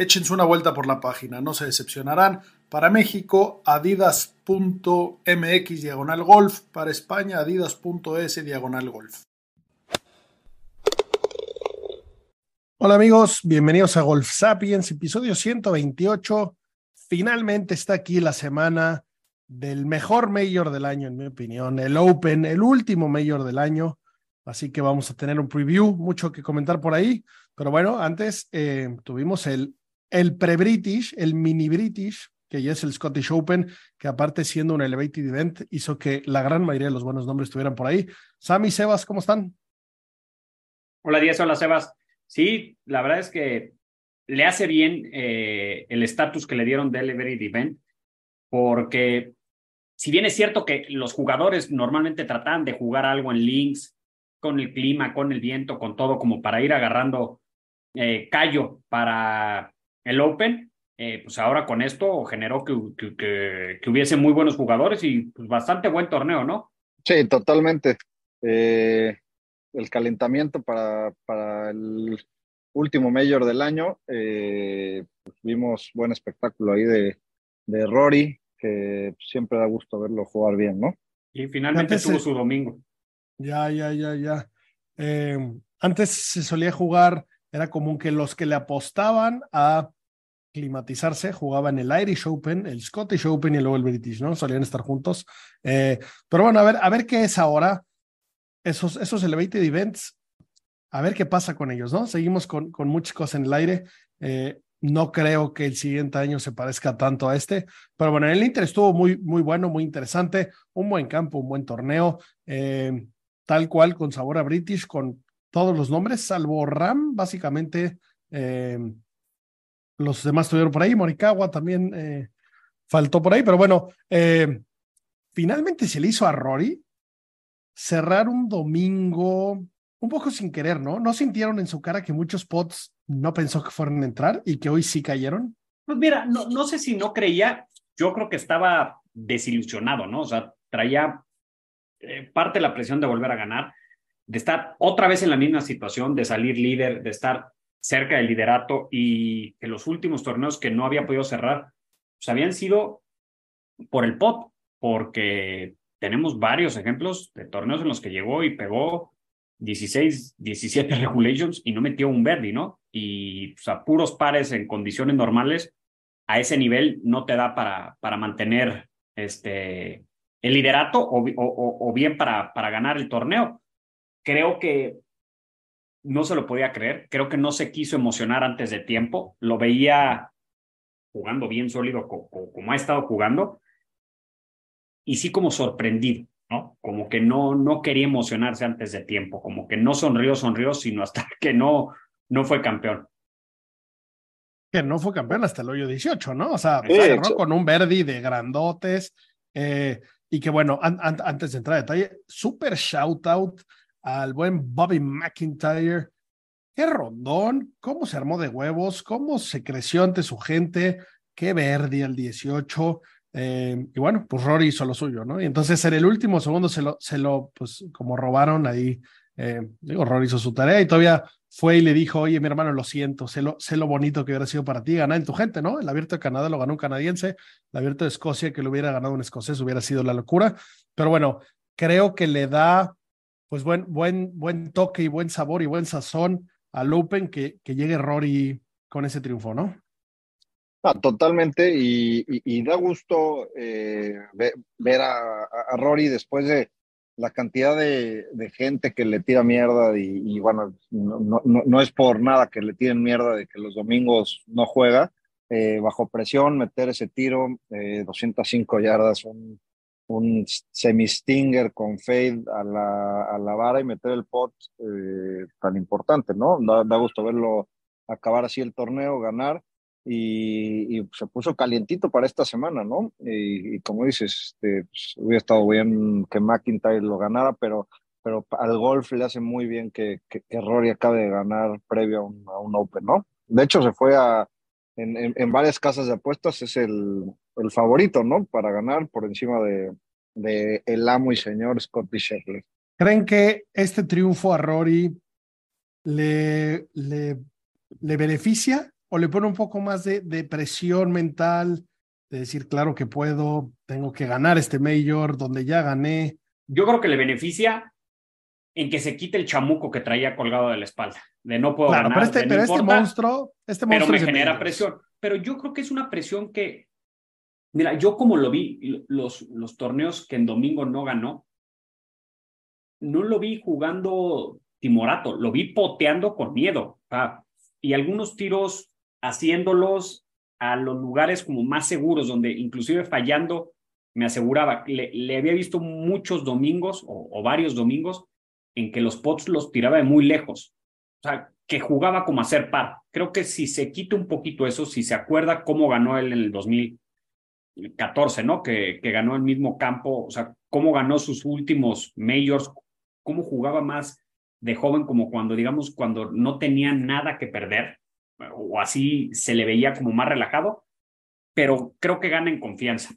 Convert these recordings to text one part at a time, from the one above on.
Échense una vuelta por la página, no se decepcionarán. Para México, adidas.mx diagonal golf. Para España, adidas.es diagonal golf. Hola amigos, bienvenidos a Golf Sapiens, episodio 128. Finalmente está aquí la semana del mejor mayor del año, en mi opinión, el Open, el último mayor del año. Así que vamos a tener un preview, mucho que comentar por ahí. Pero bueno, antes eh, tuvimos el, el pre-British, el mini-British, que ya es el Scottish Open, que aparte siendo un elevated event, hizo que la gran mayoría de los buenos nombres estuvieran por ahí. Sammy, Sebas, ¿cómo están? Hola, Díaz, hola, Sebas. Sí, la verdad es que le hace bien eh, el estatus que le dieron del Elevated Event, porque si bien es cierto que los jugadores normalmente tratan de jugar algo en links, con el clima, con el viento, con todo, como para ir agarrando eh, callo para el Open, eh, pues ahora con esto generó que, que, que, hubiese muy buenos jugadores y pues bastante buen torneo, ¿no? Sí, totalmente. Eh, el calentamiento para, para el último mayor del año, eh, pues vimos buen espectáculo ahí de, de Rory, que siempre da gusto verlo jugar bien, ¿no? Y finalmente antes tuvo su domingo. Ya, ya, ya, ya. Eh, antes se solía jugar, era común que los que le apostaban a climatizarse, jugaban el Irish Open, el Scottish Open y luego el British, ¿no? Solían estar juntos. Eh, pero bueno, a ver, a ver qué es ahora. Esos, esos elevated events, a ver qué pasa con ellos, ¿no? Seguimos con, con muchas cosas en el aire. Eh, no creo que el siguiente año se parezca tanto a este, pero bueno, el Inter estuvo muy, muy bueno, muy interesante, un buen campo, un buen torneo, eh, tal cual con sabor a British, con todos los nombres, salvo Ram, básicamente. Eh, los demás estuvieron por ahí, Morikawa también eh, faltó por ahí, pero bueno, eh, finalmente se le hizo a Rory cerrar un domingo un poco sin querer, ¿no? ¿No sintieron en su cara que muchos pots no pensó que fueran a entrar y que hoy sí cayeron? Pues mira, no, no sé si no creía, yo creo que estaba desilusionado, ¿no? O sea, traía eh, parte de la presión de volver a ganar, de estar otra vez en la misma situación, de salir líder, de estar cerca del liderato y que los últimos torneos que no había podido cerrar, pues habían sido por el pop, porque tenemos varios ejemplos de torneos en los que llegó y pegó 16, 17 regulations y no metió un verde, ¿no? Y pues, a puros pares en condiciones normales, a ese nivel no te da para, para mantener este, el liderato o, o, o bien para, para ganar el torneo. Creo que no se lo podía creer. Creo que no se quiso emocionar antes de tiempo. Lo veía jugando bien sólido como, como ha estado jugando. Y sí como sorprendido, ¿no? Como que no, no quería emocionarse antes de tiempo, como que no sonrió, sonrió, sino hasta que no, no fue campeón. Que no fue campeón hasta el hoyo 18, ¿no? O sea, sí, agarró con un Verdi de grandotes. Eh, y que bueno, an, an, antes de entrar a detalle, super shout out al buen Bobby McIntyre. Qué rondón, cómo se armó de huevos, cómo se creció ante su gente, qué verde el 18. Eh, y bueno, pues Rory hizo lo suyo, ¿no? Y entonces en el último segundo se lo, se lo pues como robaron ahí. Eh, digo, Rory hizo su tarea y todavía fue y le dijo, oye, mi hermano, lo siento, sé lo, sé lo bonito que hubiera sido para ti ganar en tu gente, ¿no? El abierto de Canadá lo ganó un canadiense, el abierto de Escocia que lo hubiera ganado un escocés hubiera sido la locura, pero bueno, creo que le da pues buen, buen, buen toque y buen sabor y buen sazón al Open que, que llegue Rory con ese triunfo, ¿no? Ah, totalmente, y, y, y, da gusto eh, ver, ver a, a, Rory después de, la cantidad de, gente que le tira mierda y, bueno, no, no, es por nada que le tiren mierda de que los domingos no juega, eh, bajo presión, meter ese tiro, 205 yardas, un, un semi-stinger con fade a la, a la vara y meter el pot tan importante, ¿no? Da, gusto verlo acabar así el torneo, ganar y, se puso calientito para esta semana, ¿no? Y, como dices, este, pues, hubiera estado bien que McIntyre lo ganara, pero, pero al golf le hace muy bien que, que, Rory acabe de ganar previo a un, Open, ¿no? De hecho, se fue a, en, en, varias casas de apuestas, es el, el, favorito, ¿no? Para ganar por encima de, de el amo y señor Scotty Scheffler. ¿Creen que este triunfo a Rory le, le, le beneficia o le pone un poco más de, de, presión mental, de decir, claro que puedo, tengo que ganar este mayor donde ya gané. Yo creo que le beneficia en que se quite el chamuco que traía colgado de la espalda, de no puedo ganar. Pero este, pero este monstruo, este monstruo pero me genera presión. Pero yo creo que es una presión que, mira, yo como lo vi, los, los torneos que en domingo no ganó, no lo vi jugando timorato, lo vi poteando con miedo. y algunos tiros haciéndolos a los lugares como más seguros, donde inclusive fallando me aseguraba, le, había visto muchos domingos o, varios domingos en que los pots los tiraba de muy lejos, o sea, que jugaba como a ser par. Creo que si se quita un poquito eso, si se acuerda cómo ganó él en el 2014, ¿no? Que, que ganó el mismo campo, o sea, cómo ganó sus últimos majors, cómo jugaba más de joven como cuando, digamos, cuando no tenía nada que perder, o así se le veía como más relajado, pero creo que gana en confianza.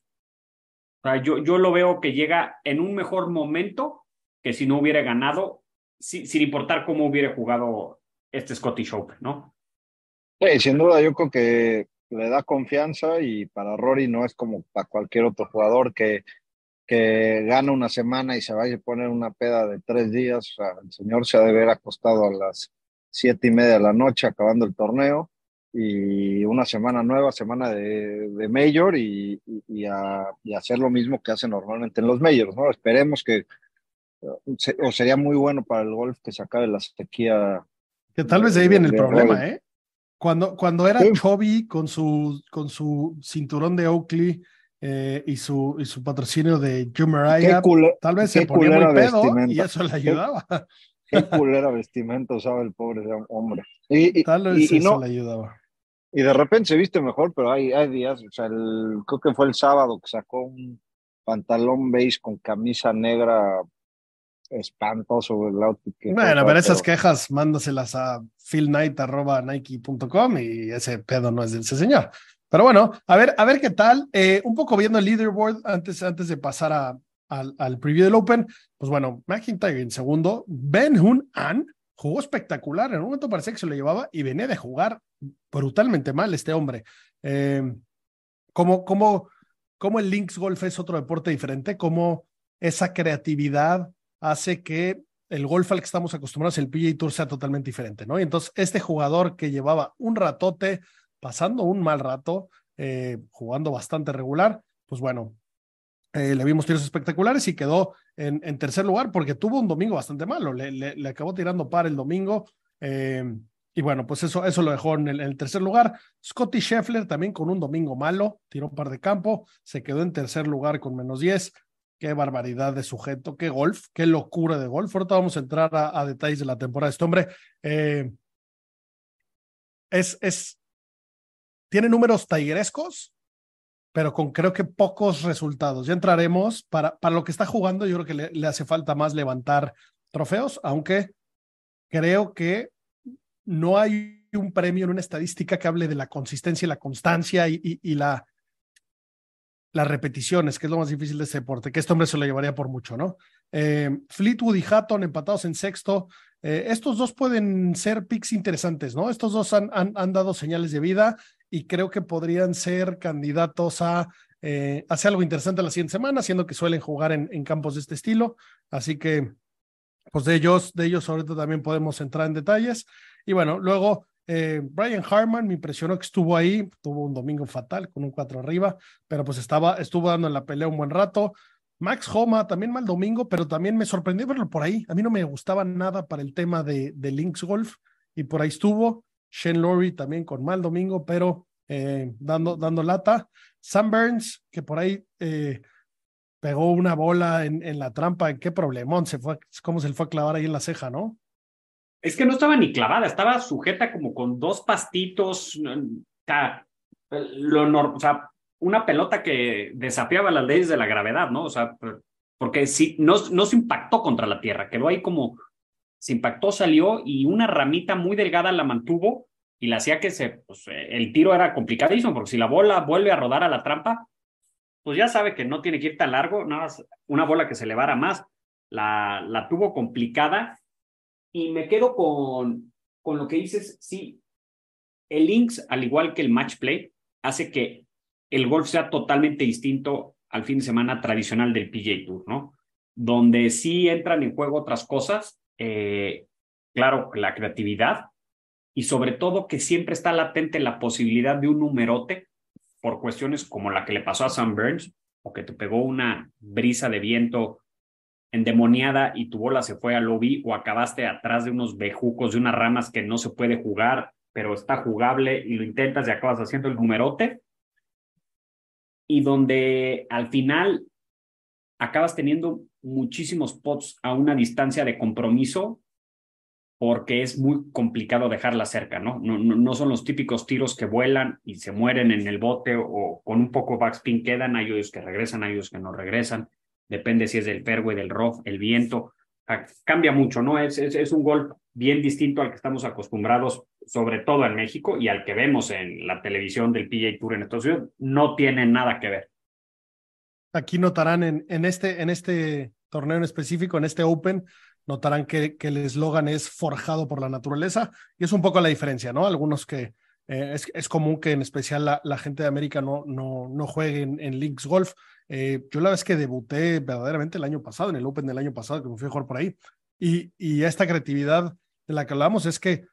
O sea, yo, yo lo veo que llega en un mejor momento que si no hubiera ganado, sin importar cómo hubiera jugado este Scottish Open, ¿no? Sí, sin duda yo creo que le da confianza y para Rory no es como para cualquier otro jugador que, que gana una semana y se vaya a poner una peda de tres días. El señor se ha de ver acostado a las siete y media de la noche acabando el torneo y una semana nueva, semana de, de Major y, y, a, hacer lo mismo que hace normalmente en los Majors, ¿no? Esperemos que, o sería muy bueno para el golf que se acabe la sequía. Que tal vez ahí viene el problema, ¿eh? Cuando, cuando era sí. con su, con su cinturón de Oakley eh, y, su, y su patrocinio de Jumeraya, tal vez se ponía muy pedo y eso le ayudaba. Qué culera vestimenta usaba el pobre hombre. Y, y, no, le ayudaba. Y de repente se viste mejor, pero hay, hay días, o sea, creo que fue el sábado que sacó un pantalón beige con camisa negra espantoso el outfit. bueno, pero esas quejas mándaselas a philknight.nike.com y ese pedo no es de ese señor. Pero bueno, a ver, a ver qué tal. Eh, un poco viendo el leaderboard antes, antes de pasar a, al, al preview del Open, pues bueno, McIntyre en segundo, Ben Hun An jugó espectacular, en un momento parecía que se lo llevaba y venía de jugar brutalmente mal este hombre. Eh, como, como, como el Links Golf es otro deporte diferente, como esa creatividad hace que el golf al que estamos acostumbrados, el PGA Tour, sea totalmente diferente, ¿no? Y entonces este jugador que llevaba un ratote, pasando un mal rato, eh, jugando bastante regular, pues bueno, eh, le vimos tiros espectaculares y quedó en, en, tercer lugar porque tuvo un domingo bastante malo. Le, acabó tirando par el domingo. Eh, y bueno, pues eso, eso lo dejó en el, tercer lugar. Scotty Scheffler también con un domingo malo, tiró un par de campo, se quedó en tercer lugar con menos 10. Qué barbaridad de sujeto, qué golf, qué locura de golf. Ahorita vamos a entrar a, detalles de la temporada este hombre. Eh, es, es, tiene números tigrescos, pero con creo que pocos resultados. Ya entraremos. Para, para lo que está jugando, yo creo que le, hace falta más levantar trofeos, aunque creo que no hay un premio en una estadística que hable de la consistencia y la constancia y, la, las repeticiones, que es lo más difícil de este deporte, que este hombre se lo llevaría por mucho, ¿no? Eh, Fleetwood y Hatton empatados en sexto. Eh, estos dos pueden ser picks interesantes, ¿no? Estos dos han, han, han, dado señales de vida y creo que podrían ser candidatos a eh, hacer algo interesante la siguiente semana, siendo que suelen jugar en, en, campos de este estilo. Así que, pues de ellos, de ellos ahorita también podemos entrar en detalles. Y bueno, luego eh, Brian Harman me impresionó que estuvo ahí, tuvo un domingo fatal con un 4 arriba, pero pues estaba, estuvo dando en la pelea un buen rato. Max Homa también mal domingo, pero también me sorprendió verlo por ahí. A mí no me gustaba nada para el tema de, de Links Golf y por ahí estuvo. Shane Lowry también con mal domingo, pero eh, dando, dando lata. Sam Burns, que por ahí eh, pegó una bola en, en, la trampa. ¿Qué problemón? Se fue, ¿Cómo se le fue a clavar ahí en la ceja, no? Es que no estaba ni clavada, estaba sujeta como con dos pastitos. O sea, lo, o sea, una pelota que desafiaba las leyes de la gravedad, ¿no? O sea, porque si no, se impactó contra la tierra, quedó ahí como se impactó, salió y una ramita muy delgada la mantuvo y la hacía que se, pues, el tiro era complicadísimo, porque si la bola vuelve a rodar a la trampa, pues ya sabe que no tiene que ir tan largo, nada más una bola que se elevara más, la tuvo complicada y me quedo con, con lo que dices, sí, el links, al igual que el match play, hace que el golf sea totalmente distinto al fin de semana tradicional del PJ Tour, ¿no? Donde sí entran en juego otras cosas, eh, claro, la creatividad y sobre todo que siempre está latente la posibilidad de un numerote por cuestiones como la que le pasó a Sam Burns o que te pegó una brisa de viento endemoniada y tu bola se fue al lobby o acabaste atrás de unos bejucos, de unas ramas que no se puede jugar, pero está jugable y lo intentas y acabas haciendo el numerote. Y donde al final acabas teniendo muchísimos pots a una distancia de compromiso porque es muy complicado dejarla cerca, ¿no? No, no, son los típicos tiros que vuelan y se mueren en el bote o con un poco backspin quedan, hay ellos que regresan, hay ellos que no regresan depende si es del fairway, del rough, el viento, cambia mucho, ¿no? Es, es, un golf bien distinto al que estamos acostumbrados, sobre todo en México, y al que vemos en la televisión del PGA Tour en Estados Unidos, no tiene nada que ver. Aquí notarán en, en, este, en este torneo en específico, en este Open, notarán que, el eslogan es forjado por la naturaleza, y es un poco la diferencia, ¿no? Algunos que eh, es, es, común que en especial la, gente de América no, no, no juegue en, en Golf, eh, yo la vez que debuté verdaderamente el año pasado, en el Open del año pasado, que me fui a por ahí, y, y esta creatividad de la que hablamos es que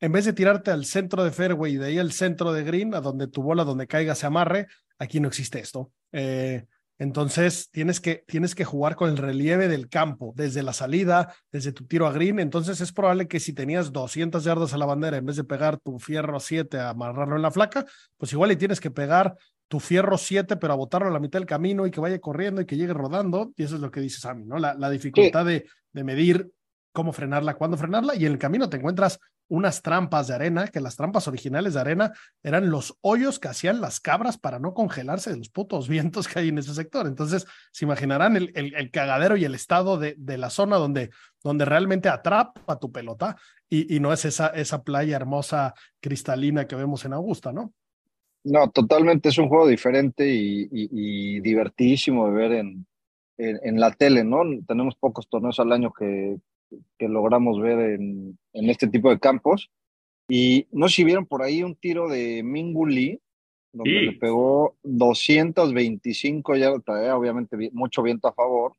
en vez de tirarte al centro de fairway y de ahí al centro de green, a donde tu bola, donde caiga, se amarre, aquí no existe esto. Eh, entonces tienes que, tienes que jugar con el relieve del campo, desde la salida, desde tu tiro a green. Entonces es probable que si tenías 200 yardas a la bandera, en vez de pegar tu fierro 7 a amarrarlo en la flaca, pues igual y tienes que pegar tu fierro 7, pero a botarlo a la mitad del camino y que vaya corriendo y que llegue rodando. Y eso es lo que dice Sammy, ¿no? La, la dificultad de, de medir cómo frenarla, cuándo frenarla. Y en el camino te encuentras unas trampas de arena, que las trampas originales de arena eran los hoyos que hacían las cabras para no congelarse de los putos vientos que hay en ese sector. Entonces, se imaginarán el, el, el cagadero y el estado de, de, la zona donde, donde realmente atrapa tu pelota y, y no es esa, esa playa hermosa cristalina que vemos en Augusta, ¿no? No, totalmente es un juego diferente y, y, y divertidísimo de ver en, en, en, la tele, ¿no? Tenemos pocos torneos al año que, que logramos ver en, en, este tipo de campos. Y no sé si vieron por ahí un tiro de Mingu Lee, donde sí. le pegó 225 ya obviamente mucho viento a favor,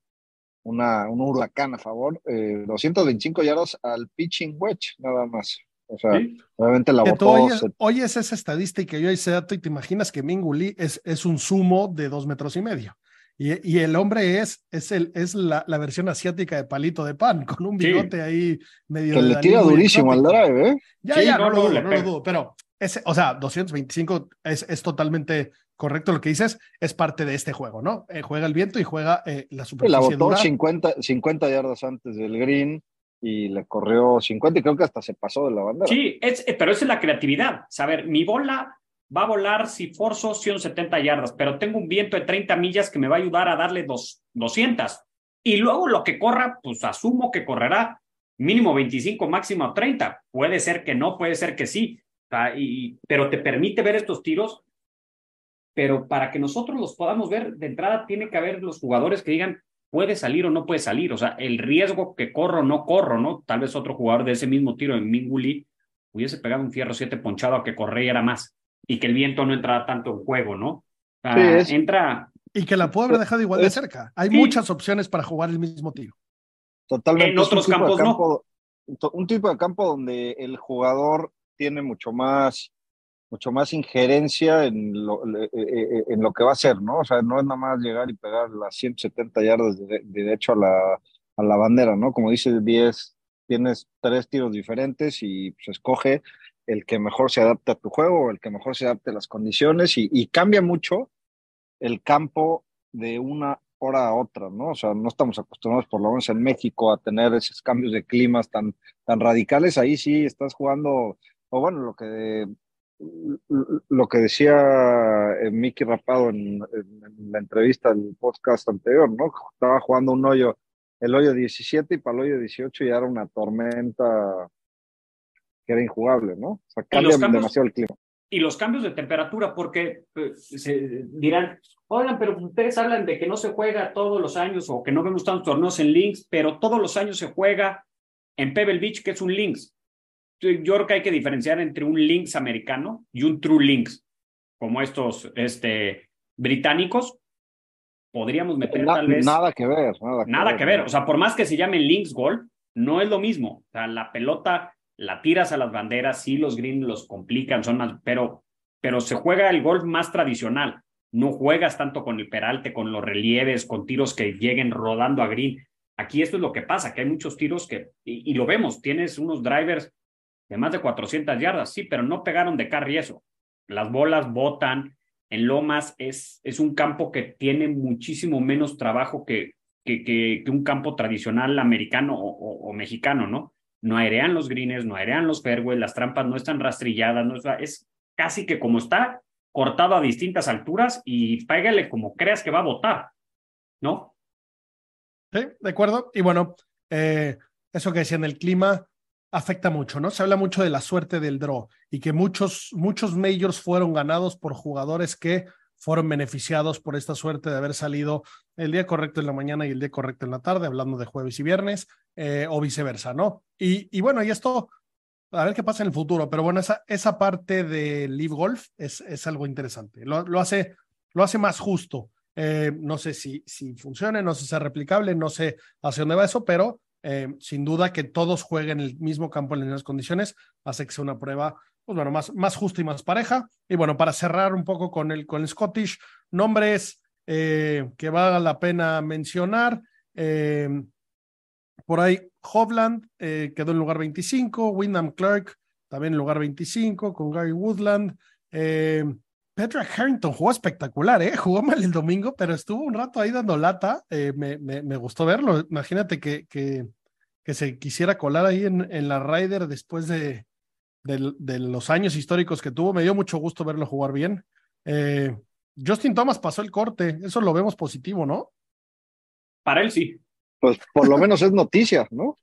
una, un huracán a favor, eh, 225 yardas al pitching wedge, nada más. O sea, ¿Sí? obviamente la botó. Oyes, se... oyes, esa estadística y yo ese dato y te imaginas que Mingu Lee es, es un sumo de dos metros y medio. Y, y, el hombre es, es, el, es la, la, versión asiática de palito de pan, con un bigote sí. ahí medio. Que le tira durísimo al drive, ¿eh? Ya, sí, ya, no, no, lo dudo, no lo dudo. Pero, ese, o sea, 225 es, es totalmente correcto lo que dices, es parte de este juego, ¿no? Eh, juega el viento y juega eh, la superficie. La botó 50, 50 yardas antes del green y le corrió 50 y creo que hasta se pasó de la bandera. Sí, es, pero esa es la creatividad. Saber, mi bola va a volar si forzo 170 yardas, pero tengo un viento de 30 millas que me va a ayudar a darle dos, 200. Y luego lo que corra, pues asumo que correrá mínimo 25, máximo 30. Puede ser que no, puede ser que sí, y, pero te permite ver estos tiros. Pero para que nosotros los podamos ver, de entrada tiene que haber los jugadores que digan, puede salir o no puede salir. O sea, el riesgo que corro o no corro, ¿no? Tal vez otro jugador de ese mismo tiro en Minguli hubiese pegado un fierro 7 ponchado a que corriera más y que el viento no entrara tanto en juego, ¿no? Sí, es... Entra. Y que la puede haber dejado igual de cerca. Hay sí. muchas opciones para jugar el mismo tiro. Totalmente. En otros campos campo, no. Un tipo de campo donde el jugador tiene mucho más mucho más injerencia en lo, en lo que va a ser, ¿no? O sea, no es nada más llegar y pegar las 170 yardas de, derecho a la, a la bandera, ¿no? Como dice el 10, tienes tres tiros diferentes y pues escoge el que mejor se adapte a tu juego, el que mejor se adapte a las condiciones y, y cambia mucho el campo de una hora a otra, ¿no? O sea, no estamos acostumbrados, por lo menos en México, a tener esos cambios de climas tan, tan radicales. Ahí sí estás jugando, o bueno, lo que lo que decía eh, Mickey Rapado en, la entrevista del podcast anterior, ¿no? Estaba jugando un hoyo, el hoyo 17 y para el hoyo 18 ya era una tormenta que era injugable, ¿no? O sea, cambia demasiado el clima. Y los cambios de temperatura, porque pues, se dirán, oigan, pero ustedes hablan de que no se juega todos los años o que no vemos tantos torneos en links, pero todos los años se juega en Pebble Beach, que es un links yo creo que hay que diferenciar entre un links americano y un true links, como estos este, británicos. Podríamos meter tal vez. Nada que ver. Nada, que, ver. O sea, por más que se llamen links golf, no es lo mismo. O sea, la pelota la tiras a las banderas, sí, los greens los complican, son más, pero, pero se juega el golf más tradicional. No juegas tanto con el peralte, con los relieves, con tiros que lleguen rodando a green. Aquí esto es lo que pasa, que hay muchos tiros que, y lo vemos, tienes unos drivers de más de 400 yardas, sí, pero no pegaron de carry eso. Las bolas botan, en Lomas es, es un campo que tiene muchísimo menos trabajo que, que, que, un campo tradicional americano o, mexicano, ¿no? No airean los greens, no airean los fairways, las trampas no están rastrilladas, no es, casi que como está cortado a distintas alturas y pégale como creas que va a botar, ¿no? Sí, de acuerdo. Y bueno, eh, eso que decían el clima, afecta mucho, ¿no? Se habla mucho de la suerte del draw y que muchos, muchos majors fueron ganados por jugadores que fueron beneficiados por esta suerte de haber salido el día correcto en la mañana y el día correcto en la tarde, hablando de jueves y viernes, eh, o viceversa, ¿no? Y, y, bueno, y esto, a ver qué pasa en el futuro, pero bueno, esa, esa parte de Live Golf es, es algo interesante, lo, lo, hace, lo hace más justo. Eh, no sé si, si funcione, no sé si es replicable, no sé hacia dónde va eso, pero eh, sin duda que todos jueguen el mismo campo en las mismas condiciones hace que sea una prueba, pues bueno, más, más justa y más pareja. Y bueno, para cerrar un poco con el, con Scottish, nombres eh, que valga la pena mencionar. Eh, por ahí, Hovland quedó en lugar 25, Wyndham Clark también en lugar 25, con Gary Woodland. Petra Harrington jugó espectacular, ¿eh? Jugó mal el domingo, pero estuvo un rato ahí dando lata. me, me, me, gustó verlo. Imagínate que, que, que se quisiera colar ahí en, en la Ryder después de, de, los años históricos que tuvo. Me dio mucho gusto verlo jugar bien. Eh, Justin Thomas pasó el corte, eso lo vemos positivo, ¿no? Para él sí. Pues por lo menos es noticia, ¿no?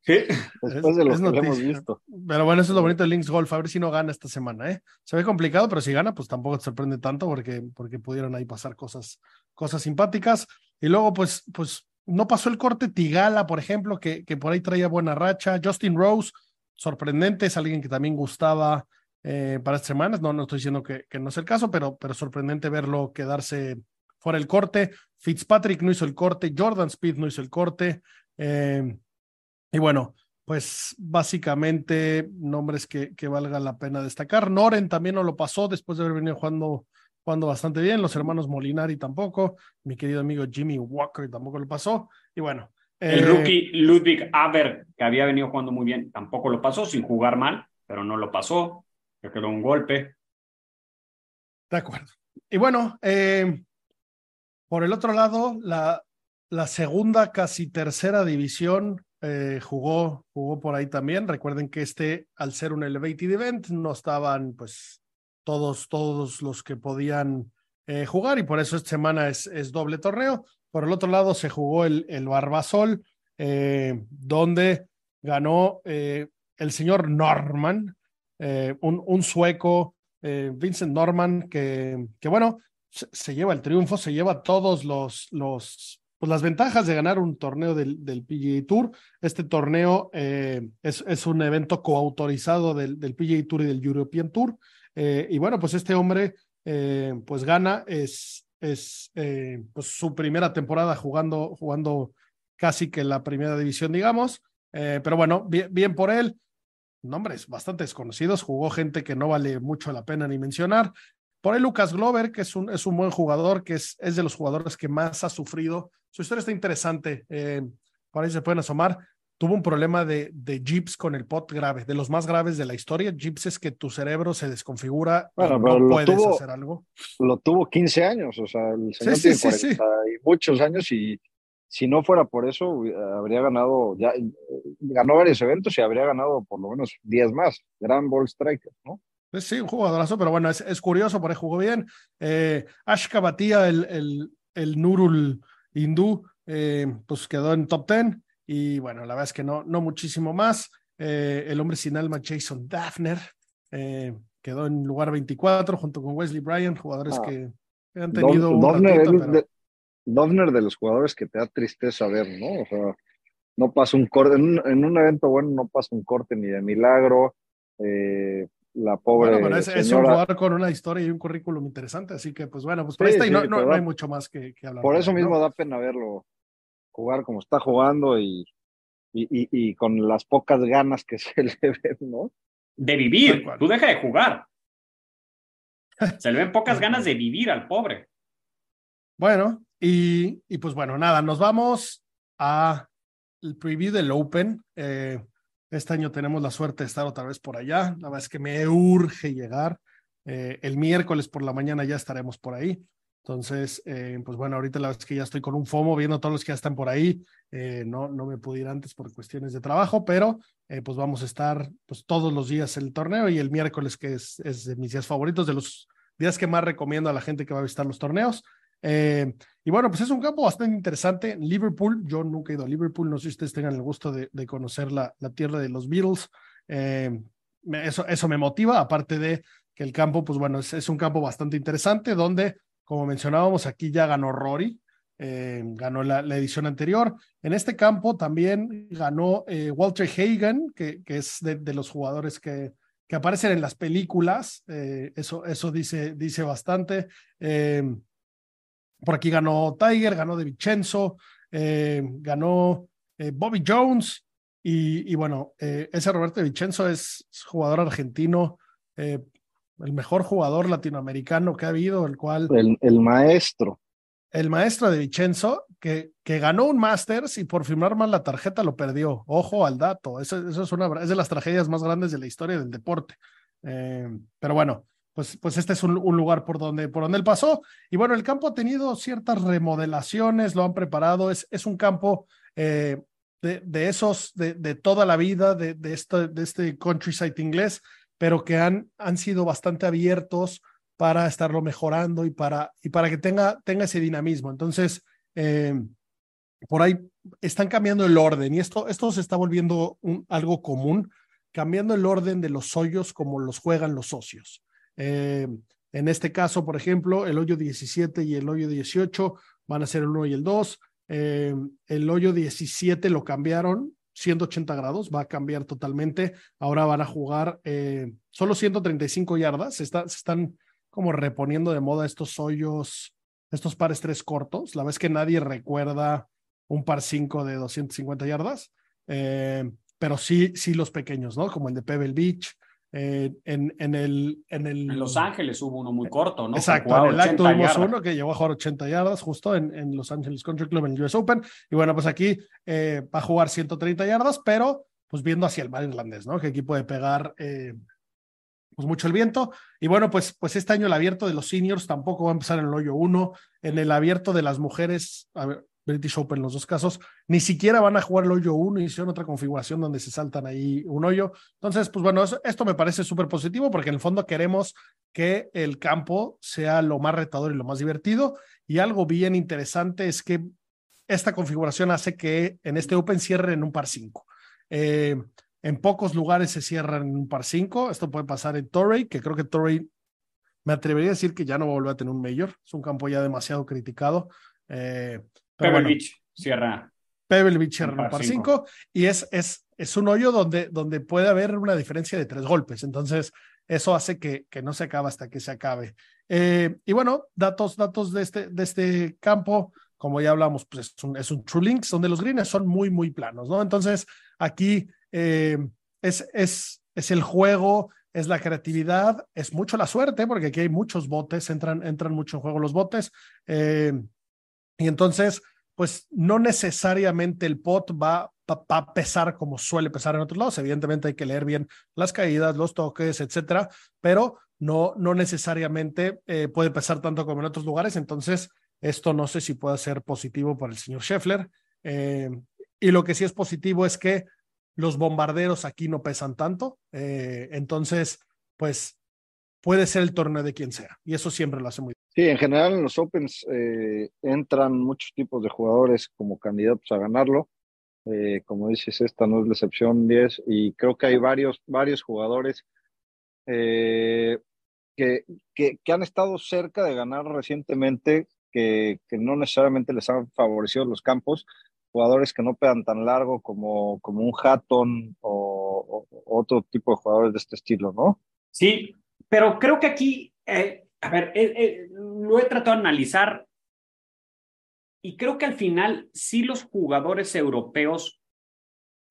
Sí. Después de lo que hemos visto. Pero bueno, eso es lo bonito del Links Golf. A ver si no gana esta semana, ¿eh? Se ve complicado, pero si gana, pues tampoco te sorprende tanto porque, porque pudieron ahí pasar cosas, cosas simpáticas. Y luego, pues, pues no pasó el corte Tigala, por ejemplo, que, que por ahí traía buena racha. Justin Rose, sorprendente, es alguien que también gustaba eh, para estas semanas. No, no estoy diciendo que, que, no es el caso, pero, pero sorprendente verlo quedarse fuera el corte. Fitzpatrick no hizo el corte, Jordan Speed no hizo el corte. Eh, y bueno, pues básicamente nombres que, que valga la pena destacar. Noren también no lo pasó después de haber venido jugando jugando bastante bien, los hermanos Molinari tampoco, mi querido amigo Jimmy Walker tampoco lo pasó, y bueno. El eh, rookie Ludwig Aber, que había venido jugando muy bien, tampoco lo pasó, sin jugar mal, pero no lo pasó, que quedó un golpe. De acuerdo. Y bueno, eh, por el otro lado, la, la segunda, casi tercera división eh, jugó, jugó por ahí también. Recuerden que este, al ser un elevated event, no estaban pues todos, todos los que podían eh, jugar y por eso esta semana es, es, doble torneo. Por el otro lado se jugó el, el Barbasol, eh, donde ganó el señor Norman, un, un, sueco, Vincent Norman, que, que bueno, se, lleva el triunfo, se lleva todos los, los pues las ventajas de ganar un torneo del, del PGA Tour. Este torneo es, es, un evento coautorizado del, del PGA Tour y del European Tour. Eh, y bueno, pues este hombre eh, pues gana, es, es eh, pues su primera temporada jugando, jugando casi que la primera división, digamos. pero bueno, bien, bien, por él. nombres bastante desconocidos, jugó gente que no vale mucho la pena ni mencionar. Por ahí Lucas Glover, que es un, es un buen jugador, que es, es de los jugadores que más ha sufrido. Su historia está interesante, eh, por ahí se pueden asomar. Tuvo un problema de, de Jeeps con el pot grave, de los más graves de la historia. Jeeps es que tu cerebro se desconfigura bueno, y no puedes tuvo, hacer algo. Lo tuvo 15 años, o sea, el señor Sí, tiene sí, sí, 40 y muchos años y si no fuera por eso, habría ganado, ya ganó varios eventos y habría ganado por lo menos 10 más. Gran ball striker, ¿no? Pues sí, un jugadorazo, pero bueno, es, es curioso, por ahí jugó bien. Eh, Ashka Batía, el, el, el Nurul hindú, eh, pues quedó en top 10 y bueno, la verdad es que no, no muchísimo más. Eh, el hombre sin alma, Jason Daphner, eh, quedó en lugar 24 junto con Wesley Bryan, jugadores Ah. que, han tenido un ratito, pero- de, Dovner de los jugadores que te da tristeza ver, ¿no? O sea, no pasa un corte, en un, en un evento bueno no pasa un corte ni de milagro. Eh, la pobre Bueno, pero es, es un jugador con una historia y un currículum interesante, así que pues bueno, pues Sí, y no, no- no hay mucho más que, que hablar. por eso él, ¿no? mismo da pena verlo jugar como está jugando y, y, y, y con las pocas ganas que se le ven, ¿no? De vivir, tú deja de jugar. Se le ven pocas ganas de vivir al pobre. Bueno, y, y pues bueno, nada, nos vamos a el preview del Open. Eh, este año tenemos la suerte de estar otra vez por allá. La verdad es que me urge llegar. Eh, el miércoles por la mañana ya estaremos por ahí. Entonces, eh, pues bueno, ahorita la verdad es que ya estoy con un FOMO viendo a todos los que ya están por ahí. Eh, no, no me pude ir antes por cuestiones de trabajo, pero eh, pues vamos a estar pues todos los días en el torneo y el miércoles que es, es de mis días favoritos, de los días que más recomiendo a la gente que va a visitar los torneos. Eh, y bueno, pues es un campo bastante interesante. Liverpool, yo nunca he ido a Liverpool, no sé si ustedes tengan el gusto de, de conocer la, la, tierra de los Beatles. Eh, eso, eso me motiva, aparte de que el campo, pues bueno, es, es un campo bastante interesante donde, como mencionábamos, aquí ya ganó Rory, eh, ganó la, la, edición anterior. En este campo también ganó eh, Walter Hagen, que, que es de, de, los jugadores que, que aparecen en las películas. Eh, eso, eso dice, dice bastante. Por aquí ganó Tiger, ganó De Vincenzo, eh, ganó eh, Bobby Jones y, y bueno, eh, ese Roberto De Vincenzo es jugador argentino, el mejor jugador latinoamericano que ha habido, el cual... El, el maestro. El maestro de Vincenzo, que, que ganó un Masters y por firmar mal la tarjeta lo perdió. Ojo al dato, eso, eso es, una, es de las tragedias más grandes de la historia del deporte. Eh, pero bueno, pues, pues este es un, lugar por donde, por donde él pasó. Y bueno, el campo ha tenido ciertas remodelaciones, lo han preparado, es, es un campo eh, de, de, esos de, toda la vida, de, este, de este countryside inglés, pero que han, han sido bastante abiertos para estarlo mejorando y para, y para que tenga, tenga ese dinamismo. Entonces, eh, por ahí están cambiando el orden y esto, esto se está volviendo algo común, cambiando el orden de los hoyos como los juegan los socios. Eh, en este caso, por ejemplo, el hoyo 17 y el hoyo 18 van a ser el 1 y el 2. Eh, el hoyo 17 lo cambiaron 180 grados, va a cambiar totalmente. Ahora van a jugar eh, solo 135 yardas. Se, está, se, están como reponiendo de moda estos hoyos, estos pares tres cortos. La vez que nadie recuerda un par 5 de 250 yardas, pero sí, sí los pequeños, ¿no? Como el de Pebble Beach. Eh, en, en, el, en, el, en Los Ángeles hubo uno muy corto, ¿no? Exacto, en el acto tuvimos uno que llegó a jugar 80 yardas justo en, en, Los Ángeles Country Club en el US Open. Y bueno, pues aquí eh, va a jugar 130 yardas, pero pues viendo hacia el mar irlandés, ¿no? Que aquí puede pegar eh, pues mucho el viento. Y bueno, pues, pues este año el abierto de los seniors tampoco va a empezar en el hoyo 1. En el abierto de las mujeres, a ver, British Open en los dos casos, ni siquiera van a jugar el hoyo 1 y hicieron otra configuración donde se saltan ahí un hoyo. Entonces, pues bueno, esto me parece súper positivo porque en el fondo queremos que el campo sea lo más retador y lo más divertido. Y algo bien interesante es que esta configuración hace que en este Open cierren en un par 5. Eh, en pocos lugares se cierran en un par 5. Esto puede pasar en Torrey, que creo que Torrey me atrevería a decir que ya no va a volver a tener un mayor. Es un campo ya demasiado criticado. Eh, Pebble bueno, Beach cierra. Pebble Beach cierra par 5 y es, es, es un hoyo donde, donde puede haber una diferencia de tres golpes. Entonces, eso hace que, que no se acabe hasta que se acabe. Eh, y bueno, datos, datos de este, de este campo, como ya hablamos, pues es un, es un True Links, donde los greens son muy, muy planos, ¿no? Entonces, aquí eh, es, es, es el juego, es la creatividad, es mucho la suerte, porque aquí hay muchos botes, entran, entran mucho en juego los botes. Eh, y entonces, pues no necesariamente el pot va, a pesar como suele pesar en otros lados. Evidentemente hay que leer bien las caídas, los toques, etcétera, pero no, no necesariamente eh, puede pesar tanto como en otros lugares. Entonces, esto no sé si puede ser positivo para el señor Scheffler. Eh, y lo que sí es positivo es que los bombarderos aquí no pesan tanto. Eh, entonces, pues puede ser el torneo de quien sea. Y eso siempre lo hace muy. Sí, en general en los Opens eh, entran muchos tipos de jugadores como candidatos a ganarlo. como dices, esta no es la excepción 10 y creo que hay varios, varios jugadores que, que, que, han estado cerca de ganar recientemente que, no necesariamente les han favorecido los campos, jugadores que no pegan tan largo como, como un Hatton o, otro tipo de jugadores de este estilo, ¿no? Sí, pero creo que aquí, eh, a ver, eh, eh, lo he tratado de analizar y creo que al final sí los jugadores europeos,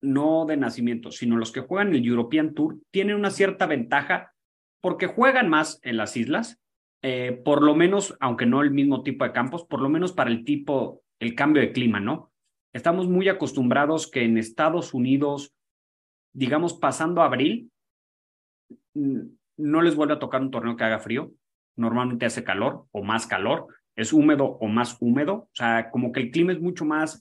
no de nacimiento, sino los que juegan el European Tour, tienen una cierta ventaja porque juegan más en las islas, eh, por lo menos, aunque no el mismo tipo de campos, por lo menos para el tipo, el cambio de clima, ¿no? Estamos muy acostumbrados que en Estados Unidos, digamos, pasando abril, no les vuelve a tocar un torneo que haga frío. Normalmente hace calor o más calor, es húmedo o más húmedo. O sea, como que el clima es mucho más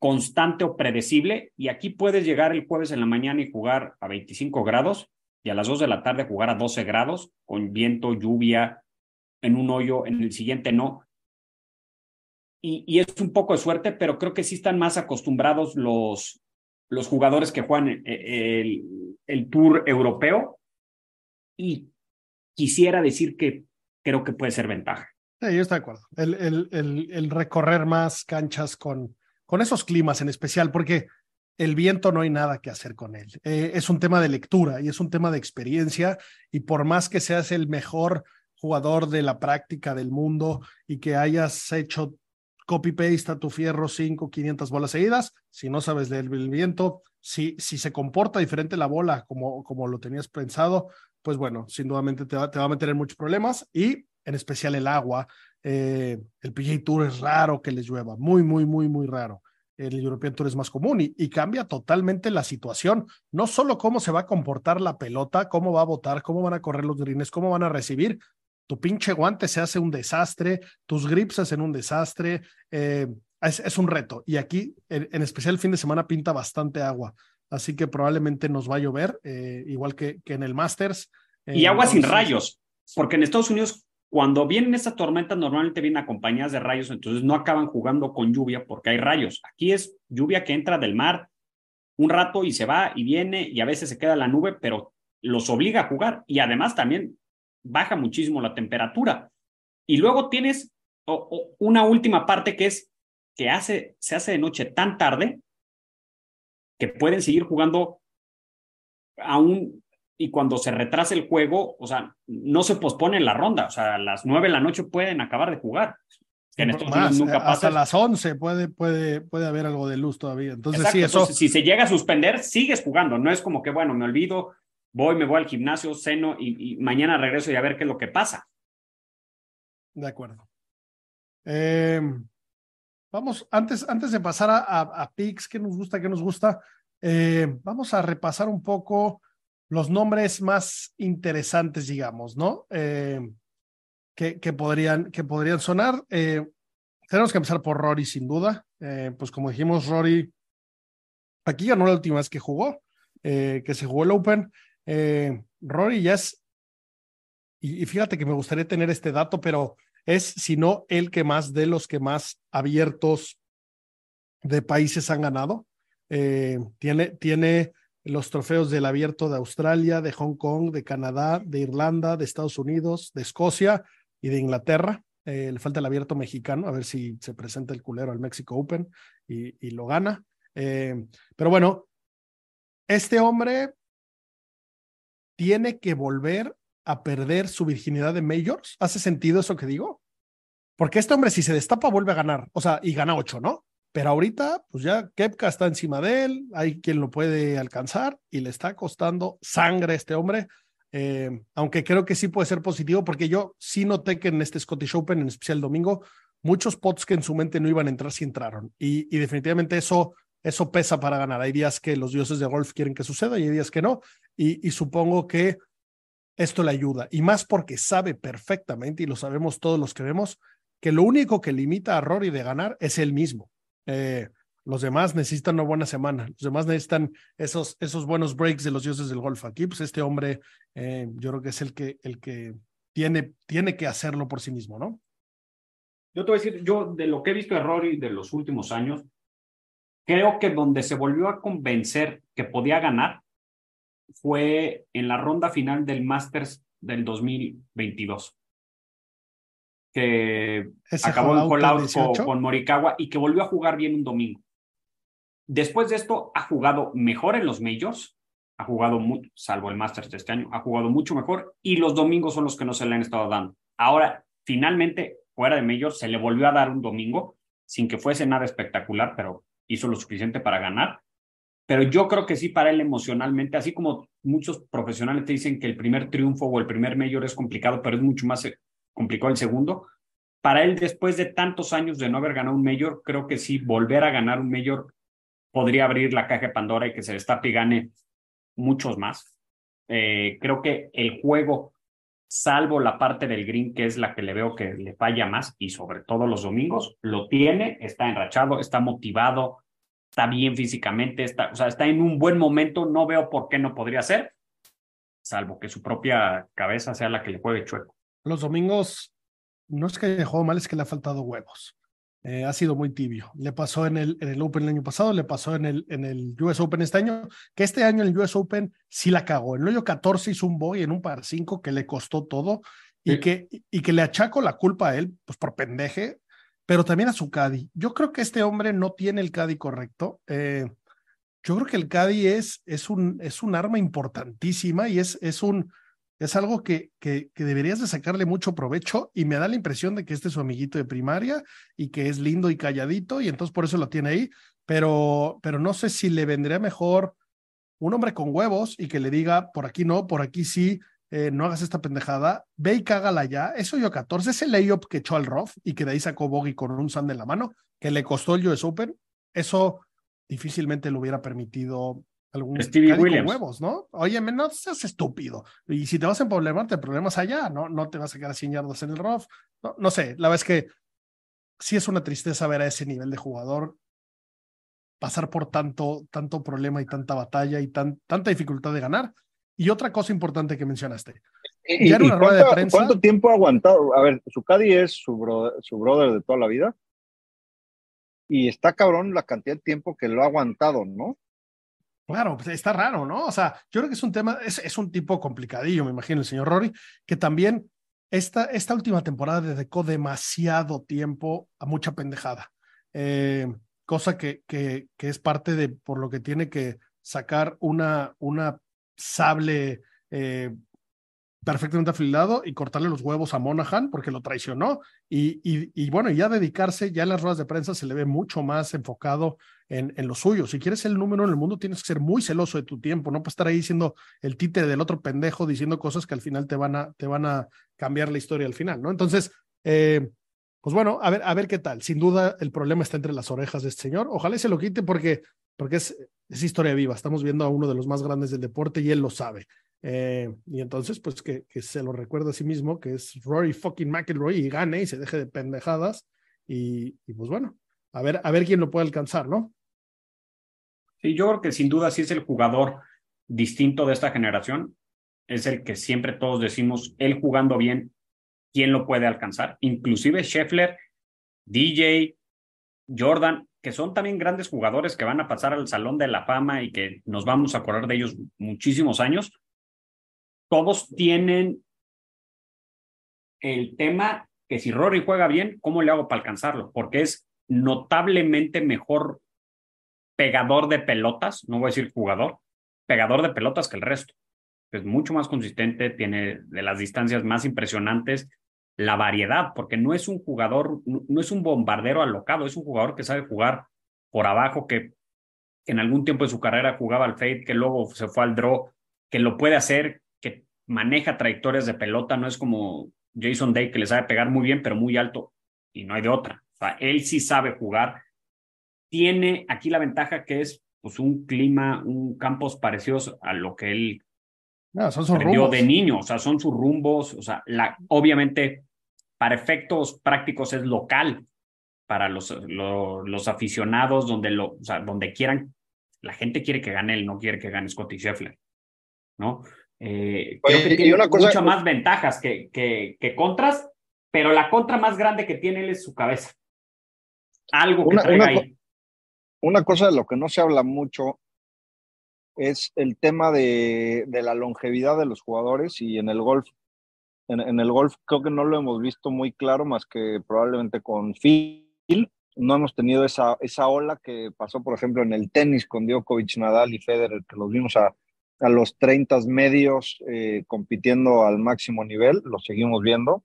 constante o predecible y aquí puedes llegar el jueves en la mañana y jugar a 25 grados y a las 2 de la tarde jugar a 12 grados con viento, lluvia, en un hoyo, en el siguiente no. Y, es un poco de suerte, pero creo que sí están más acostumbrados los, los jugadores que juegan eh, el, el tour europeo. Y quisiera decir que creo que puede ser ventaja. Sí, yo estoy de acuerdo. El, el, el, el, recorrer más canchas con, con esos climas en especial, porque el viento no hay nada que hacer con él. Eh, es un tema de lectura y es un tema de experiencia y por más que seas el mejor jugador de la práctica del mundo y que hayas hecho copy-paste a tu fierro 5, 500 bolas seguidas, si no sabes del viento, si, si se comporta diferente la bola como, como lo tenías pensado, pues bueno, sin dudamente te va, a meter en muchos problemas y en especial el agua. Eh, el PGA Tour es raro que les llueva, muy, muy, muy, muy raro el European Tour es más común y, cambia totalmente la situación. No solo cómo se va a comportar la pelota, cómo va a votar, cómo van a correr los greens, cómo van a recibir. Tu pinche guante se hace un desastre, tus grips hacen un desastre. Eh, es, un reto. Y aquí, en, especial el fin de semana, pinta bastante agua. Así que probablemente nos va a llover, eh, igual que, que, en el Masters. y agua sin rayos, porque en Estados Unidos cuando vienen estas tormentas, normalmente vienen acompañadas de rayos, entonces no acaban jugando con lluvia porque hay rayos. Aquí es lluvia que entra del mar un rato y se va y viene y a veces se queda la nube, pero los obliga a jugar y además también baja muchísimo la temperatura. Y luego tienes una última parte que es que hace, se hace de noche tan tarde que pueden seguir jugando aún y cuando se retrasa el juego, o sea, no se pospone la ronda, o sea, a las nueve de la noche pueden acabar de jugar. Que en estos Más, nunca pasa. Hasta las once puede, puede, puede haber algo de luz todavía. Entonces, sí, eso. si se llega a suspender, sigues jugando. No es como que, bueno, me olvido, voy, me voy al gimnasio, ceno y, mañana regreso y a ver qué es lo que pasa. De acuerdo. Eh, vamos, antes, antes de pasar a, a, PIX, ¿qué nos gusta, qué nos gusta? Eh, vamos a repasar un poco los nombres más interesantes, digamos, ¿no? Eh, que, que, podrían, que podrían sonar. Eh, tenemos que empezar por Rory, sin duda. Pues como dijimos, Rory aquí ganó la última vez que jugó, que se jugó el Open. Rory ya es, y, fíjate que me gustaría tener este dato, pero es, si no, el que más de los que más abiertos de países han ganado. tiene, tiene los trofeos del Abierto de Australia, de Hong Kong, de Canadá, de Irlanda, de Estados Unidos, de Escocia y de Inglaterra. Eh, le falta el Abierto mexicano, a ver si se presenta el culero al México Open y, lo gana. Eh, pero bueno, este hombre tiene que volver a perder su virginidad de majors. ¿Hace sentido eso que digo? Porque este hombre, si se destapa, vuelve a ganar. O sea, y gana ocho, ¿no? pero ahorita, pues ya Kepka está encima de él, hay quien lo puede alcanzar y le está costando sangre a este hombre. Eh, aunque creo que sí puede ser positivo, porque yo sí noté que en este Scottish Open, en especial el domingo, muchos pots que en su mente no iban a entrar sí entraron. Y, definitivamente eso, eso pesa para ganar. Hay días que los dioses de golf quieren que suceda y hay días que no. Y supongo que esto le ayuda. Y más porque sabe perfectamente, y lo sabemos todos los que vemos, que lo único que limita a Rory de ganar es él mismo. Eh, los demás necesitan una buena semana, los demás necesitan esos, esos buenos breaks de los dioses del golf. Aquí, pues este hombre, eh, yo creo que es el que, el que tiene, tiene que hacerlo por sí mismo, ¿no? Yo te voy a decir, yo de lo que he visto de Rory de los últimos años, creo que donde se volvió a convencer que podía ganar fue en la ronda final del Masters del 2022 que acabó en call con, con, Morikawa y que volvió a jugar bien un domingo. Después de esto, ha jugado mejor en los majors, ha jugado mucho, salvo el Masters de este año, ha jugado mucho mejor y los domingos son los que no se le han estado dando. Ahora, finalmente, fuera de majors, se le volvió a dar un domingo sin que fuese nada espectacular, pero hizo lo suficiente para ganar. Pero yo creo que sí para él emocionalmente, así como muchos profesionales te dicen que el primer triunfo o el primer mayor es complicado, pero es mucho más complicó el segundo. Para él, después de tantos años de no haber ganado un mayor, creo que sí, volver a ganar un mayor podría abrir la caja de Pandora y que se destape y gane muchos más. Eh, creo que el juego, salvo la parte del green, que es la que le veo que le falla más, y sobre todo los domingos, lo tiene, está enrachado, está motivado, está bien físicamente, está, o sea, está en un buen momento, no veo por qué no podría ser, salvo que su propia cabeza sea la que le juegue chueco los domingos no es que haya jugado mal, es que le ha faltado huevos. Eh, ha sido muy tibio. Le pasó en el, en el Open el año pasado, le pasó en el, en el US Open este año, que este año en el US Open sí la cagó. En el hoyo 14 hizo un boy en un par 5 que le costó todo y, que, y que le achaco la culpa a él, pues por pendeje, pero también a su Caddy. Yo creo que este hombre no tiene el Caddy correcto. Eh, yo creo que el Caddy es, es, un, es un arma importantísima y es, es un es algo que, que, deberías de sacarle mucho provecho y me da la impresión de que este es su amiguito de primaria y que es lindo y calladito y entonces por eso lo tiene ahí, pero, pero no sé si le vendría mejor un hombre con huevos y que le diga, por aquí no, por aquí sí, eh, no hagas esta pendejada, ve y cágala ya. Eso yo 14, ese layup que echó al Roth y que de ahí sacó Boggy con un sand en la mano, que le costó el US Open, eso difícilmente lo hubiera permitido algún Stevie Williams. huevos, ¿no? Oye, no seas estúpido. Y si te vas a problemarte, problemas allá, ¿no? No te vas a quedar sin yardas en el rough. No, no sé, la verdad es que sí es una tristeza ver a ese nivel de jugador pasar por tanto, tanto problema y tanta batalla y tan, tanta dificultad de ganar. Y otra cosa importante que mencionaste. ¿Y, ya una rueda de prensa, ¿Cuánto tiempo ha aguantado? A ver, su Caddy es su, su brother de toda la vida. Y está cabrón la cantidad de tiempo que lo ha aguantado, ¿no? Claro, pues está raro, ¿no? O sea, yo creo que es un tema, es, es un tipo complicadillo, me imagino, el señor Rory, que también esta, esta última temporada dedicó demasiado tiempo a mucha pendejada. Eh, cosa que, que, que, es parte de por lo que tiene que sacar una, una sable eh, perfectamente afilado y cortarle los huevos a Monahan porque lo traicionó. Y, y, y, bueno, ya dedicarse, ya en las ruedas de prensa se le ve mucho más enfocado en, en lo suyo. Si quieres ser el número en el mundo, tienes que ser muy celoso de tu tiempo, no puedes estar ahí siendo el títere del otro pendejo diciendo cosas que al final te van a, te van a cambiar la historia al final, ¿no? Entonces, eh, pues bueno, a ver, a ver qué tal. Sin duda, el problema está entre las orejas de este señor. Ojalá se lo quite porque, porque es, es historia viva. Estamos viendo a uno de los más grandes del deporte y él lo sabe. Eh, y entonces, pues que, se lo recuerda a sí mismo, que es Rory fucking McIlroy y gane y se deje de pendejadas. Y, y, pues bueno, a ver, a ver quién lo puede alcanzar, ¿no? Sí, yo creo que sin duda sí es el jugador distinto de esta generación. Es el que siempre todos decimos, él jugando bien, ¿quién lo puede alcanzar? Inclusive Scheffler, DJ, Jordan, que son también grandes jugadores que van a pasar al Salón de la Fama y que nos vamos a acordar de ellos muchísimos años todos tienen el tema que si Rory juega bien, ¿cómo le hago para alcanzarlo? Porque es notablemente mejor pegador de pelotas, no voy a decir jugador, pegador de pelotas que el resto. Es mucho más consistente, tiene de las distancias más impresionantes, la variedad, porque no es un jugador, no es un bombardero alocado, es un jugador que sabe jugar por abajo, que en algún tiempo de su carrera jugaba al fade, que luego se fue al draw, que lo puede hacer, que maneja trayectorias de pelota, no es como Jason Day que le sabe pegar muy bien, pero muy alto y no hay de otra. O sea, él sí sabe jugar. Tiene aquí la ventaja que es pues un clima, un campos parecidos a lo que él no, son sus aprendió de niño, o sea, son sus rumbos, o sea, la, obviamente para efectos prácticos es local para los, los, aficionados donde lo, o sea, donde quieran, la gente quiere que gane él, no quiere que gane Scotty Scheffler, ¿no? Eh, creo que tiene una cosa, muchas más ventajas que, que, que, contras, pero la contra más grande que tiene él es su cabeza. Algo que una, ahí. Una cosa de lo que no se habla mucho es el tema de, de la longevidad de los jugadores y en el golf. En, en, el golf creo que no lo hemos visto muy claro más que probablemente con Phil. No hemos tenido esa, esa ola que pasó, por ejemplo, en el tenis con Djokovic, Nadal y Federer, que los vimos a, a los 30 medios eh, compitiendo al máximo nivel, lo seguimos viendo.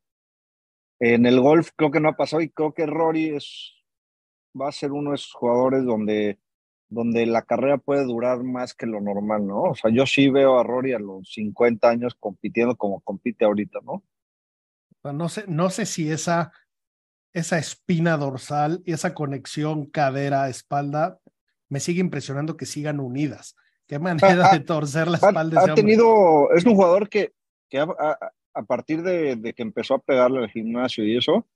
En el golf creo que no ha pasado y creo que Rory es, va a ser uno de esos jugadores donde, donde la carrera puede durar más que lo normal, ¿no? O sea, yo sí veo a Rory a los 50 años compitiendo como compite ahorita, ¿no? No sé, no sé si esa, esa espina dorsal y esa conexión cadera-espalda me sigue impresionando que sigan unidas. Qué manera de torcer la espalda. Ha, tenido, es un jugador que, que a, a, partir de, de, que empezó a pegarle al gimnasio y eso,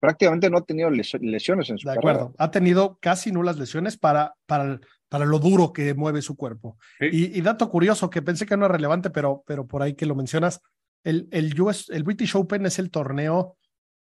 prácticamente no ha tenido lesiones en su De acuerdo, ha tenido casi nulas lesiones para, para, para lo duro que mueve su cuerpo. Y, y, dato curioso que pensé que no es relevante, pero, pero por ahí que lo mencionas, el, el, US, el British Open es el torneo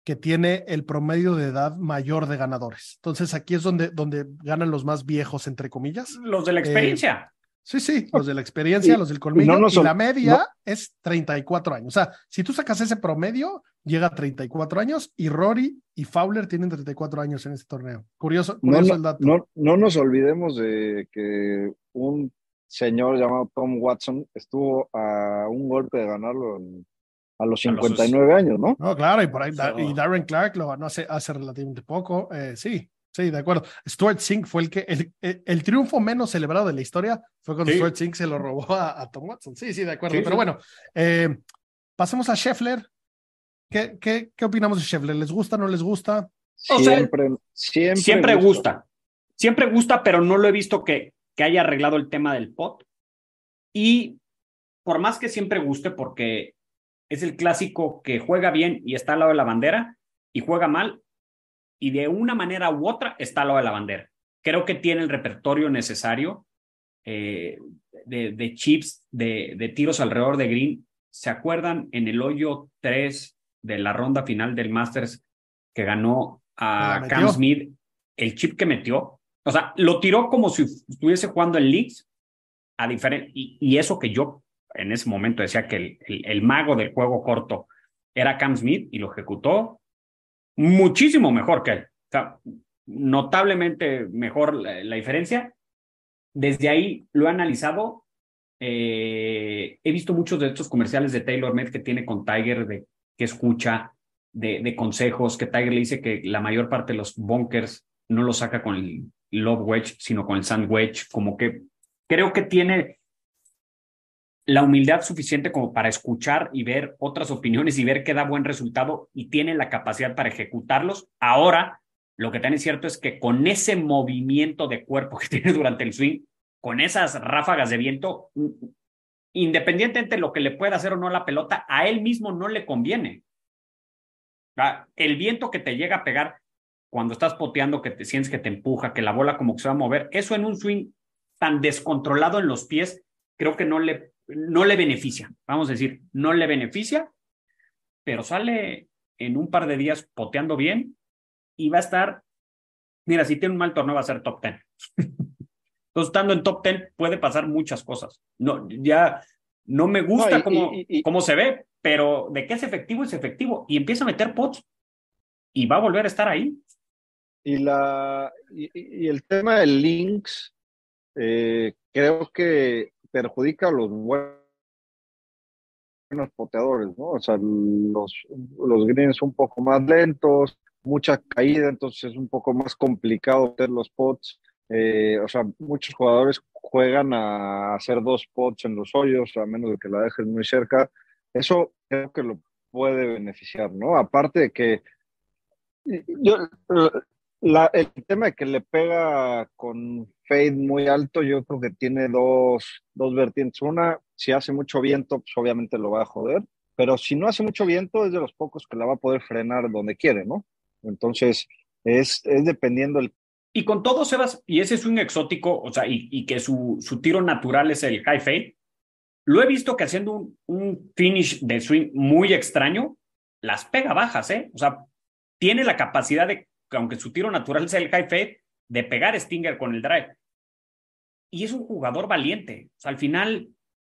que tiene el promedio de edad mayor de ganadores. Entonces aquí es donde, donde ganan los más viejos, entre comillas. Los de la experiencia. Eh, sí, sí, los de la experiencia, y, los del colmillo. No y la media no. es 34 años. O sea, si tú sacas ese promedio, llega a 34 años y Rory y Fowler tienen 34 años en este torneo. Curioso, curioso no, el dato. No, no nos olvidemos de que un señor llamado Tom Watson estuvo a un golpe de ganarlo en a los 59 a los... años, ¿no? No, claro, y por ahí, so... y Darren Clark lo ganó hace, hace relativamente poco, eh, sí, sí, de acuerdo. Stuart Sink fue el que, el, el, el, triunfo menos celebrado de la historia fue cuando sí. Stuart Sink se lo robó a, a, Tom Watson, sí, sí, de acuerdo, sí, pero bueno, eh, pasemos a Scheffler, ¿Qué, qué, ¿qué opinamos de Scheffler? ¿Les gusta, no les gusta? Siempre, o sea, siempre, siempre gusta. gusta. Siempre gusta, pero no lo he visto que, que haya arreglado el tema del pot. Y por más que siempre guste, porque es el clásico que juega bien y está al lado de la bandera y juega mal y de una manera u otra está lado de la bandera. Creo que tiene el repertorio necesario eh, de, de, chips, de, de, tiros alrededor de green. ¿Se acuerdan en el hoyo 3 de la ronda final del Masters que ganó a Cam Smith? El chip que metió, o sea, lo tiró como si estuviese jugando en Leeds, a diferente, y, y eso que yo en ese momento decía que el, el, el, mago del juego corto era Cam Smith y lo ejecutó muchísimo mejor que él. O sea, notablemente mejor la, la diferencia. Desde ahí lo he analizado. Eh, he visto muchos de estos comerciales de Taylor Med que tiene con Tiger, de que escucha, de, consejos, que Tiger le dice que la mayor parte de los bunkers no lo saca con el lob wedge, sino con el sand wedge. Como que creo que tiene la humildad suficiente como para escuchar y ver otras opiniones y ver que da buen resultado y tiene la capacidad para ejecutarlos. Ahora, lo que tiene cierto es que con ese movimiento de cuerpo que tiene durante el swing, con esas ráfagas de viento, independientemente de lo que le pueda hacer o no la pelota, a él mismo no le conviene. El viento que te llega a pegar cuando estás poteando, que te sientes que te empuja, que la bola como que se va a mover, eso en un swing tan descontrolado en los pies, creo que no le no le beneficia, vamos a decir, no le beneficia, pero sale en un par de días poteando bien y va a estar, mira, si tiene un mal torneo va a ser top 10. Entonces, estando en top 10 puede pasar muchas cosas. No, ya no me gusta no, y, cómo, y, y, cómo se ve, pero de que es efectivo, es efectivo. Y empieza a meter pots y va a volver a estar ahí. Y, la, y, el tema del links, eh, creo que perjudica a los buenos poteadores, ¿no? O sea, los, los greens un poco más lentos, mucha caída, entonces es un poco más complicado hacer los pots. Eh, o sea, muchos jugadores juegan a hacer dos pots en los hoyos, a menos de que la dejen muy cerca. Eso creo que lo puede beneficiar, ¿no? Aparte de que yo, el tema de que le pega con fade muy alto, yo creo que tiene dos, dos vertientes. Una, si hace mucho viento, pues obviamente lo va a joder, pero si no hace mucho viento, es de los pocos que la va a poder frenar donde quiere, ¿no? Entonces, es, es dependiendo el... Y con todo, Sebas, y ese es un exótico, o sea, y, y que su, su tiro natural es el high fade, lo he visto que haciendo un, un finish de swing muy extraño, las pega bajas, ¿eh? O sea, tiene la capacidad de, aunque su tiro natural sea el high de pegar Stinger con el drive. Y es un jugador valiente. O sea, al final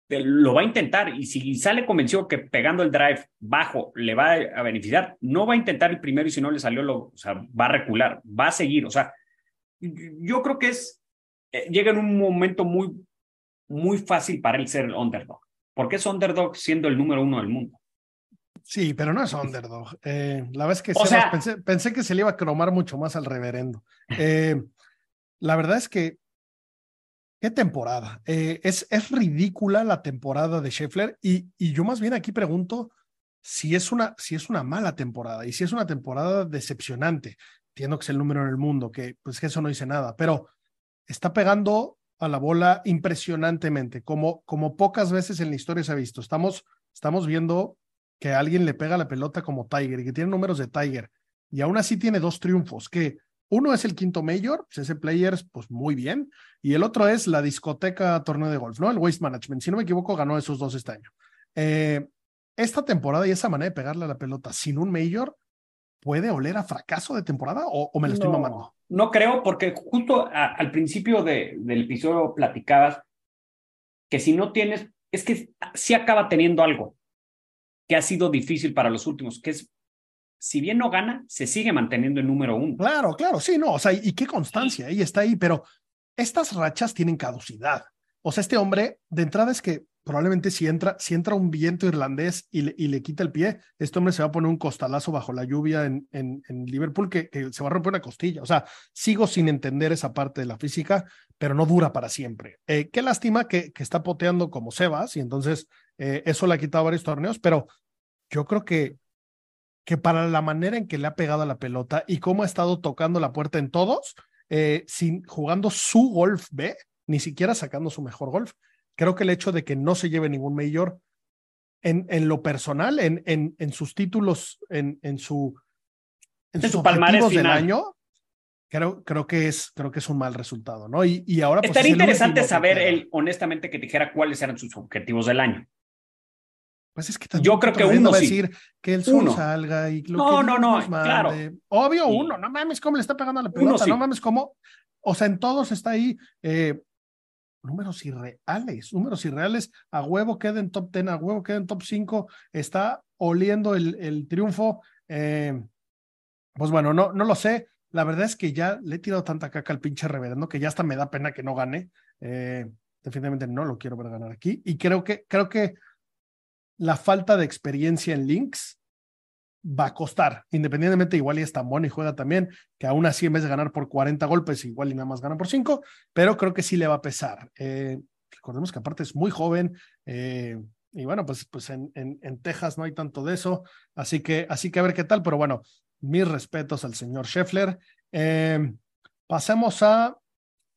lo va a intentar y si sale convencido que pegando el drive bajo le va a beneficiar, no va a intentar el primero y si no le salió, lo, va a recular, va a seguir. O sea, yo creo que es, eh, llega en un momento muy, muy fácil para él ser el underdog, porque es underdog siendo el número uno del mundo. Sí, pero no es underdog. Eh, la vez que pensé, pensé, que se le iba a cromar mucho más al reverendo. Eh, la verdad es que, qué temporada. Eh, es, es ridícula la temporada de Scheffler y, y yo más bien aquí pregunto si es, una, si es una mala temporada y si es una temporada decepcionante. Entiendo que es el número en el mundo, que pues que eso no dice nada, pero está pegando a la bola impresionantemente, como, como pocas veces en la historia se ha visto. Estamos, estamos viendo que alguien le pega la pelota como Tiger y que tiene números de Tiger y aún así tiene dos triunfos, que uno es el quinto mayor, pues ese Players, pues muy bien, y el otro es la discoteca torneo de golf, ¿no? El Waste Management, si no me equivoco, ganó esos dos este año. Eh, esta temporada y esa manera de pegarle a la pelota sin un mayor, ¿puede oler a fracaso de temporada o, me lo estoy mamando? No creo, porque justo al principio de, del episodio platicabas que si no tienes, es que sí acaba teniendo algo que ha sido difícil para los últimos, que es, si bien no gana, se sigue manteniendo el número uno. Claro, claro, sí, no, o sea, y qué constancia, ahí está ahí, pero estas rachas tienen caducidad. O sea, este hombre, de entrada es que probablemente si entra, si entra un viento irlandés y le, y le, quita el pie, este hombre se va a poner un costalazo bajo la lluvia en, en, en Liverpool que, que, se va a romper una costilla. O sea, sigo sin entender esa parte de la física, pero no dura para siempre. Eh, qué lástima que, que, está poteando como Sebas y entonces eh, eso le ha quitado varios torneos, pero yo creo que, que para la manera en que le ha pegado a la pelota y cómo ha estado tocando la puerta en todos, eh, sin, jugando su golf B, ni siquiera sacando su mejor golf, creo que el hecho de que no se lleve ningún mayor en, en lo personal, en, en, en sus títulos, en, en su en, sus su palmarés del año, creo, creo que es creo que es un mal resultado, ¿no? Y, y ahora pues, estaría interesante saber él honestamente que dijera cuáles eran sus objetivos del año. Pues es que yo creo que uno va a decir que el sol salga y lo no, que no, no, claro. Obvio, uno, no mames cómo le está pegando a la pelota, no mames cómo, o sea, en todos está ahí eh, números irreales, números irreales, a huevo queda en top 10, a huevo queda en top 5, está oliendo el, el triunfo. Eh, pues bueno, no, no lo sé. La verdad es que ya le he tirado tanta caca al pinche reverendo que ya hasta me da pena que no gane. Eh, definitivamente no lo quiero ver ganar aquí. Y creo que, creo que la falta de experiencia en links va a costar, independientemente igual y es tan bueno y juega también, que aún así en vez de ganar por 40 golpes, igual y nada más gana por 5, pero creo que sí le va a pesar. Eh, recordemos que aparte es muy joven, eh, y bueno, pues, pues en, en, en, Texas no hay tanto de eso, así que, así que a ver qué tal, pero bueno, mis respetos al señor Scheffler. Eh, pasemos a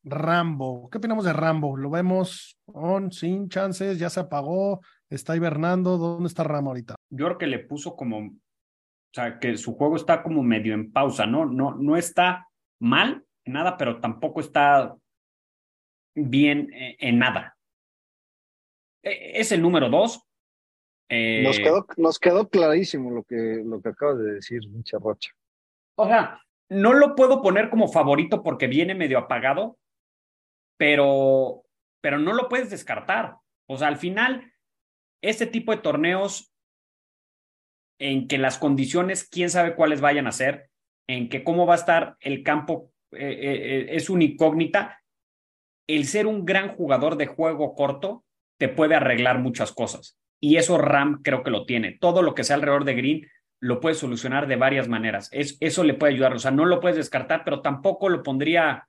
Rambo. ¿Qué opinamos de Rambo? ¿Lo vemos sin chances? ¿Ya se apagó? ¿Está hibernando? ¿Dónde está Rambo ahorita? Yo creo que le puso como o sea, que su juego está como medio en pausa, ¿no? No, no está mal en nada, pero tampoco está bien en nada. E, es el número dos. Eh, nos, quedó, nos quedó clarísimo lo que, lo que acabas de decir, mucha rocha. O sea, no lo puedo poner como favorito porque viene medio apagado, pero, pero no lo puedes descartar. O sea, al final, este tipo de torneos en que las condiciones, quién sabe cuáles vayan a ser, en que cómo va a estar el campo, eh, eh, eh, es una incógnita. El ser un gran jugador de juego corto te puede arreglar muchas cosas. Y eso Ram creo que lo tiene. Todo lo que sea alrededor de Green lo puede solucionar de varias maneras. Es, eso le puede ayudar. O sea, no lo puedes descartar, pero tampoco lo pondría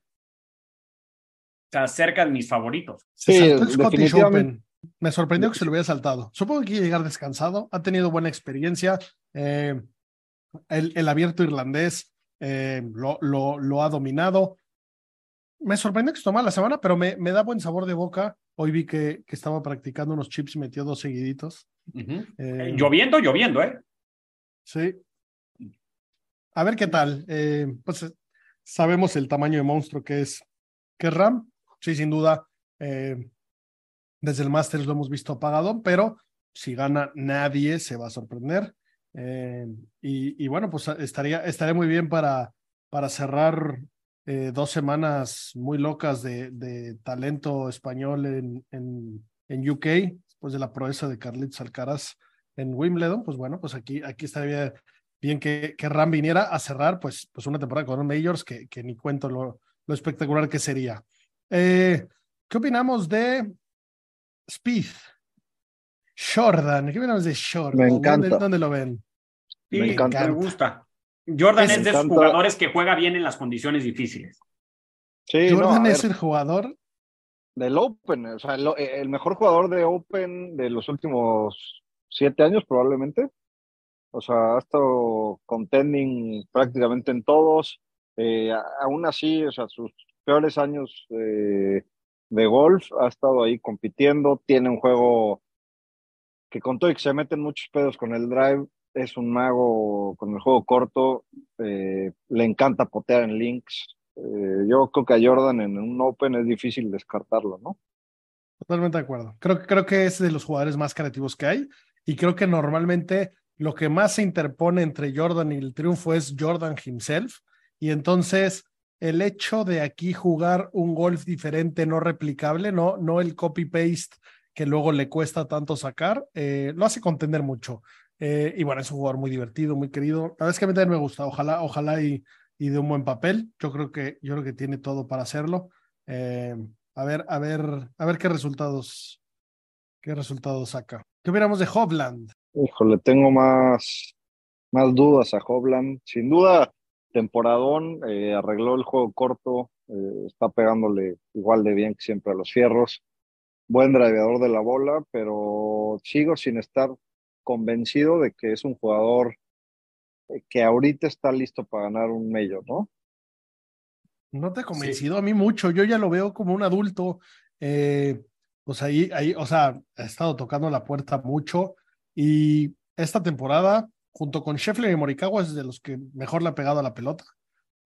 o sea, cerca de mis favoritos. Sí, Scottish Open. Me sorprendió que se lo hubiera saltado. Supongo que llegar descansado. Ha tenido buena experiencia. Eh, el, el, abierto irlandés eh, lo, lo, lo, ha dominado. Me sorprendió que se tomara la semana, pero me, me, da buen sabor de boca. Hoy vi que, que estaba practicando unos chips y metió dos seguiditos. Uh -huh. eh, lloviendo, lloviendo, ¿eh? Sí. A ver qué tal. Pues sabemos el tamaño de monstruo que es, que es Ram. Sí, sin duda. Eh, desde el Masters lo hemos visto apagado, pero si gana nadie se va a sorprender. Eh, y, bueno, pues estaría, estaría muy bien para, para cerrar eh, dos semanas muy locas de, de talento español en, en, en, UK, después de la proeza de Carlitos Alcaraz en Wimbledon. Pues bueno, pues aquí, aquí estaría bien que, que Ram viniera a cerrar pues, pues una temporada con Majors que, que ni cuento lo, lo espectacular que sería. Eh, ¿Qué opinamos de Spieth? Jordan, ¿qué opinamos de Jordan? Me encanta. ¿Dónde, dónde lo ven? Sí, me, encanta. me gusta. Jordan es, es de esos jugadores que juega bien en las condiciones difíciles. Sí, Jordan no, es el jugador del Open, o sea, el, el, mejor jugador de Open de los últimos siete años probablemente. O sea, ha estado contending prácticamente en todos. Eh, aún así, o sea, sus peores años eh, de golf ha estado ahí compitiendo. Tiene un juego que con todo y que se meten muchos pedos con el drive, es un mago con el juego corto, eh, le encanta potear en links. Eh, yo creo que a Jordan en un Open es difícil descartarlo, ¿no? Totalmente de acuerdo. Creo, creo que es de los jugadores más creativos que hay y creo que normalmente lo que más se interpone entre Jordan y el triunfo es Jordan himself y entonces el hecho de aquí jugar un golf diferente, no replicable, no, no el copy-paste que luego le cuesta tanto sacar, eh, lo hace contender mucho. Eh, y bueno, es un jugador muy divertido, muy querido. La verdad es que a mí también me gusta. Ojalá, ojalá y, y de un buen papel. Yo creo que, yo creo que tiene todo para hacerlo. Eh, a ver, a ver, a ver qué resultados, qué resultados saca. ¿Qué hubiéramos de Hovland? Híjole, tengo más, más dudas a Hovland. Sin duda, temporadón, eh, arregló el juego corto, eh, está pegándole igual de bien que siempre a los fierros. Buen driveador de la bola, pero sigo sin estar convencido de que es un jugador que ahorita está listo para ganar un medio, ¿no? No te ha convencido sí. a mí mucho, yo ya lo veo como un adulto, eh, pues ahí, ahí, o sea, ha estado tocando la puerta mucho y esta temporada, junto con Scheffler y Morikawa, es de los que mejor le ha pegado a la pelota.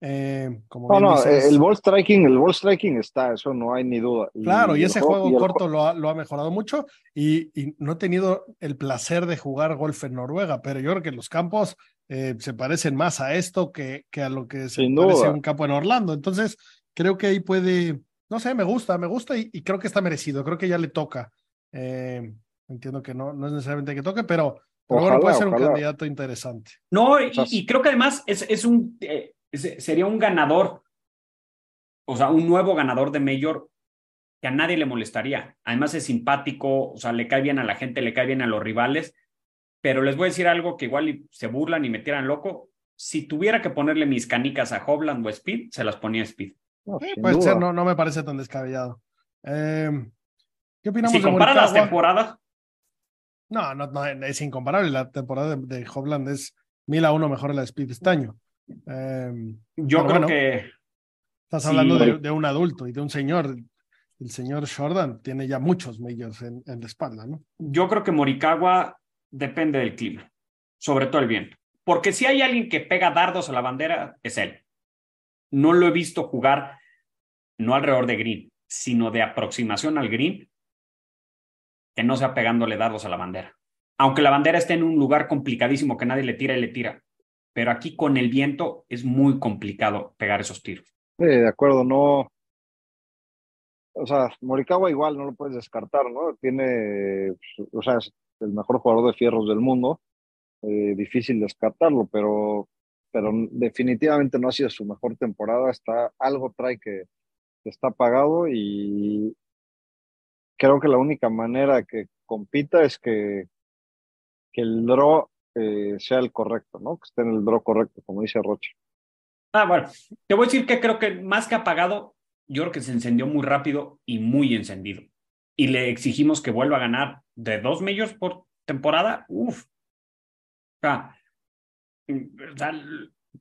Eh, como no, no, dices, el ball striking, el ball striking está, eso no hay ni duda. Claro, y, y ese juego, corto lo ha, lo ha, mejorado mucho y, y, no he tenido el placer de jugar golf en Noruega, pero yo creo que los campos eh, se parecen más a esto que, que a lo que se Sin parece duda. un campo en Orlando. Entonces, creo que ahí puede, no sé, me gusta, me gusta y, y creo que está merecido, creo que ya le toca. Eh, entiendo que no, no es necesariamente que toque, pero, pero Ojalá, bueno, puede ser ojalá. un candidato interesante. No, y, y creo que además es, es un, eh, es, sería un ganador, o sea, un nuevo ganador de Mayor que a nadie le molestaría. Además es simpático, o sea, le cae bien a la gente, le cae bien a los rivales, pero les voy a decir algo que igual se burlan y me tiran loco. Si tuviera que ponerle mis canicas a Hovland o Speed, se las ponía Speed. No, Sí, puede duda. ser, no, no me parece tan descabellado. Eh, ¿Qué opinamos Si de comparas las temporadas, No, no, no, es incomparable. La temporada de, de Hovland es mil a uno mejor a la de Speed este año. Eh, yo creo bueno. que estás Sí, hablando de un adulto y de un señor. El señor Jordan tiene ya muchos majors en, en la espalda, ¿no? yo creo que Morikawa depende del clima, sobre todo el viento. Porque si hay alguien que pega dardos a la bandera, es él. No lo he visto jugar, no alrededor de green, sino de aproximación al green, que no sea pegándole dardos a la bandera. Aunque la bandera esté en un lugar complicadísimo que nadie le tira y le tira. Pero aquí con el viento es muy complicado pegar esos tiros. De acuerdo, no. O sea, Morikawa igual no lo puedes descartar, ¿no? Tiene, o sea, es el mejor jugador de fierros del mundo. Eh, difícil descartarlo, pero, pero definitivamente no ha sido su mejor temporada. Está, algo trae que está pagado y creo que la única manera que compita es que, que el draw eh, sea el correcto, ¿no? Que esté en el draw correcto, como dice Rocha. Ah, bueno, te voy a decir que creo que más que apagado, yo creo que se encendió muy rápido y muy encendido. Y le exigimos que vuelva a ganar de dos majors por temporada. Uf. O sea, o sea,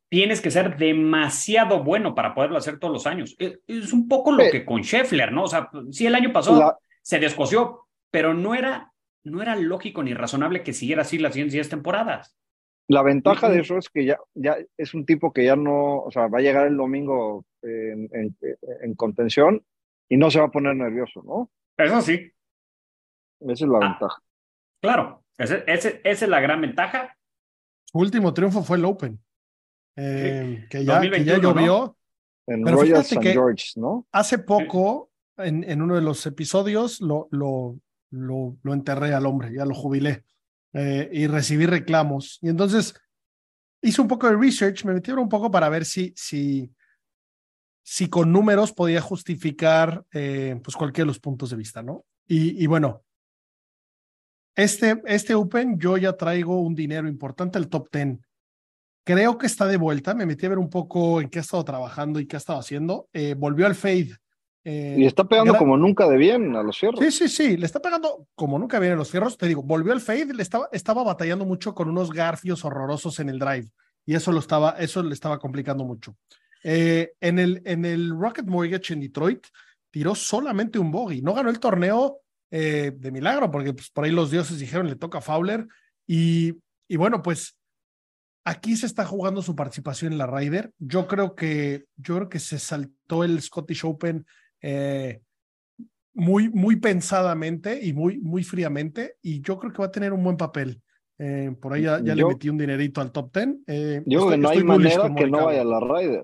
tienes que ser demasiado bueno para poderlo hacer todos los años. Es, es un poco lo que con Scheffler, ¿no? O sea, sí, el año pasado La- se descoció, pero no era, no era lógico ni razonable que siguiera así las siguientes 10 temporadas. La ventaja de eso es que ya, ya es un tipo que ya no, o sea, va a llegar el domingo en, en- en contención y no se va a poner nervioso, ¿no? Eso sí, Esa es la Ah. ventaja. claro. Ese- ese- esa es la gran ventaja. Su último triunfo fue el Open. eh, que, ya, que ya 2021, ¿no? llovió. En Royal St. George, ¿no? Hace poco, en, en uno de los episodios, lo, lo, lo, enterré al hombre, ya lo jubilé eh, y recibí reclamos. Y entonces hice un poco de research, me metí un poco para ver si, si, si con números podía justificar eh, pues cualquiera de los puntos de vista, ¿no? Y, y bueno, este, este Open yo ya traigo un dinero importante al top 10. Creo que está de vuelta, me metí a ver un poco en qué ha estado trabajando y qué ha estado haciendo. Eh, volvió al fade. Eh, Y está pegando como nunca de bien a los fierros. Sí, sí, sí, le está pegando como nunca viene los fierros. Te digo, volvió al fade, le estaba, estaba batallando mucho con unos garfios horrorosos en el drive y eso lo estaba, eso le estaba complicando mucho. Eh, en, el, en el Rocket Mortgage en Detroit tiró solamente un bogey, no ganó el torneo eh, de milagro porque pues, por ahí los dioses dijeron le toca a Fowler y, y bueno, pues aquí se está jugando su participación en la Ryder. Yo creo que, yo creo que se saltó el Scottish Open. Eh, muy, muy pensadamente y muy, muy fríamente, y yo creo que va a tener un buen papel. Eh, por ahí ya, ya le metí un dinerito al top 10. Eh, Yo creo estoy- que no hay manera que no vaya a la Ryder.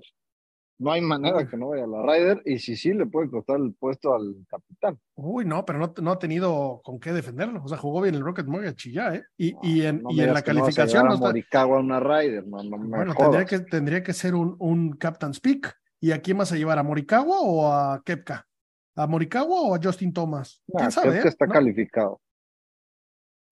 No hay manera que no vaya a la Ryder y si sí le puede costar el puesto al capitán. Uy, no, pero no, no ha tenido con qué defenderlo. O sea, jugó bien el Rocket Mortgage y ya, ¿eh? Y, y en, No y en la no calificación no está- a una Ryder, no, no me Bueno, jodas. tendría que, tendría que ser un, un Captain's Pick. ¿Y a quién vas a llevar? ¿A Morikawa o a Kepka? ¿A Morikawa o a Justin Thomas? Nah, ¿Quién sabe? creo que eh? está ¿No? calificado.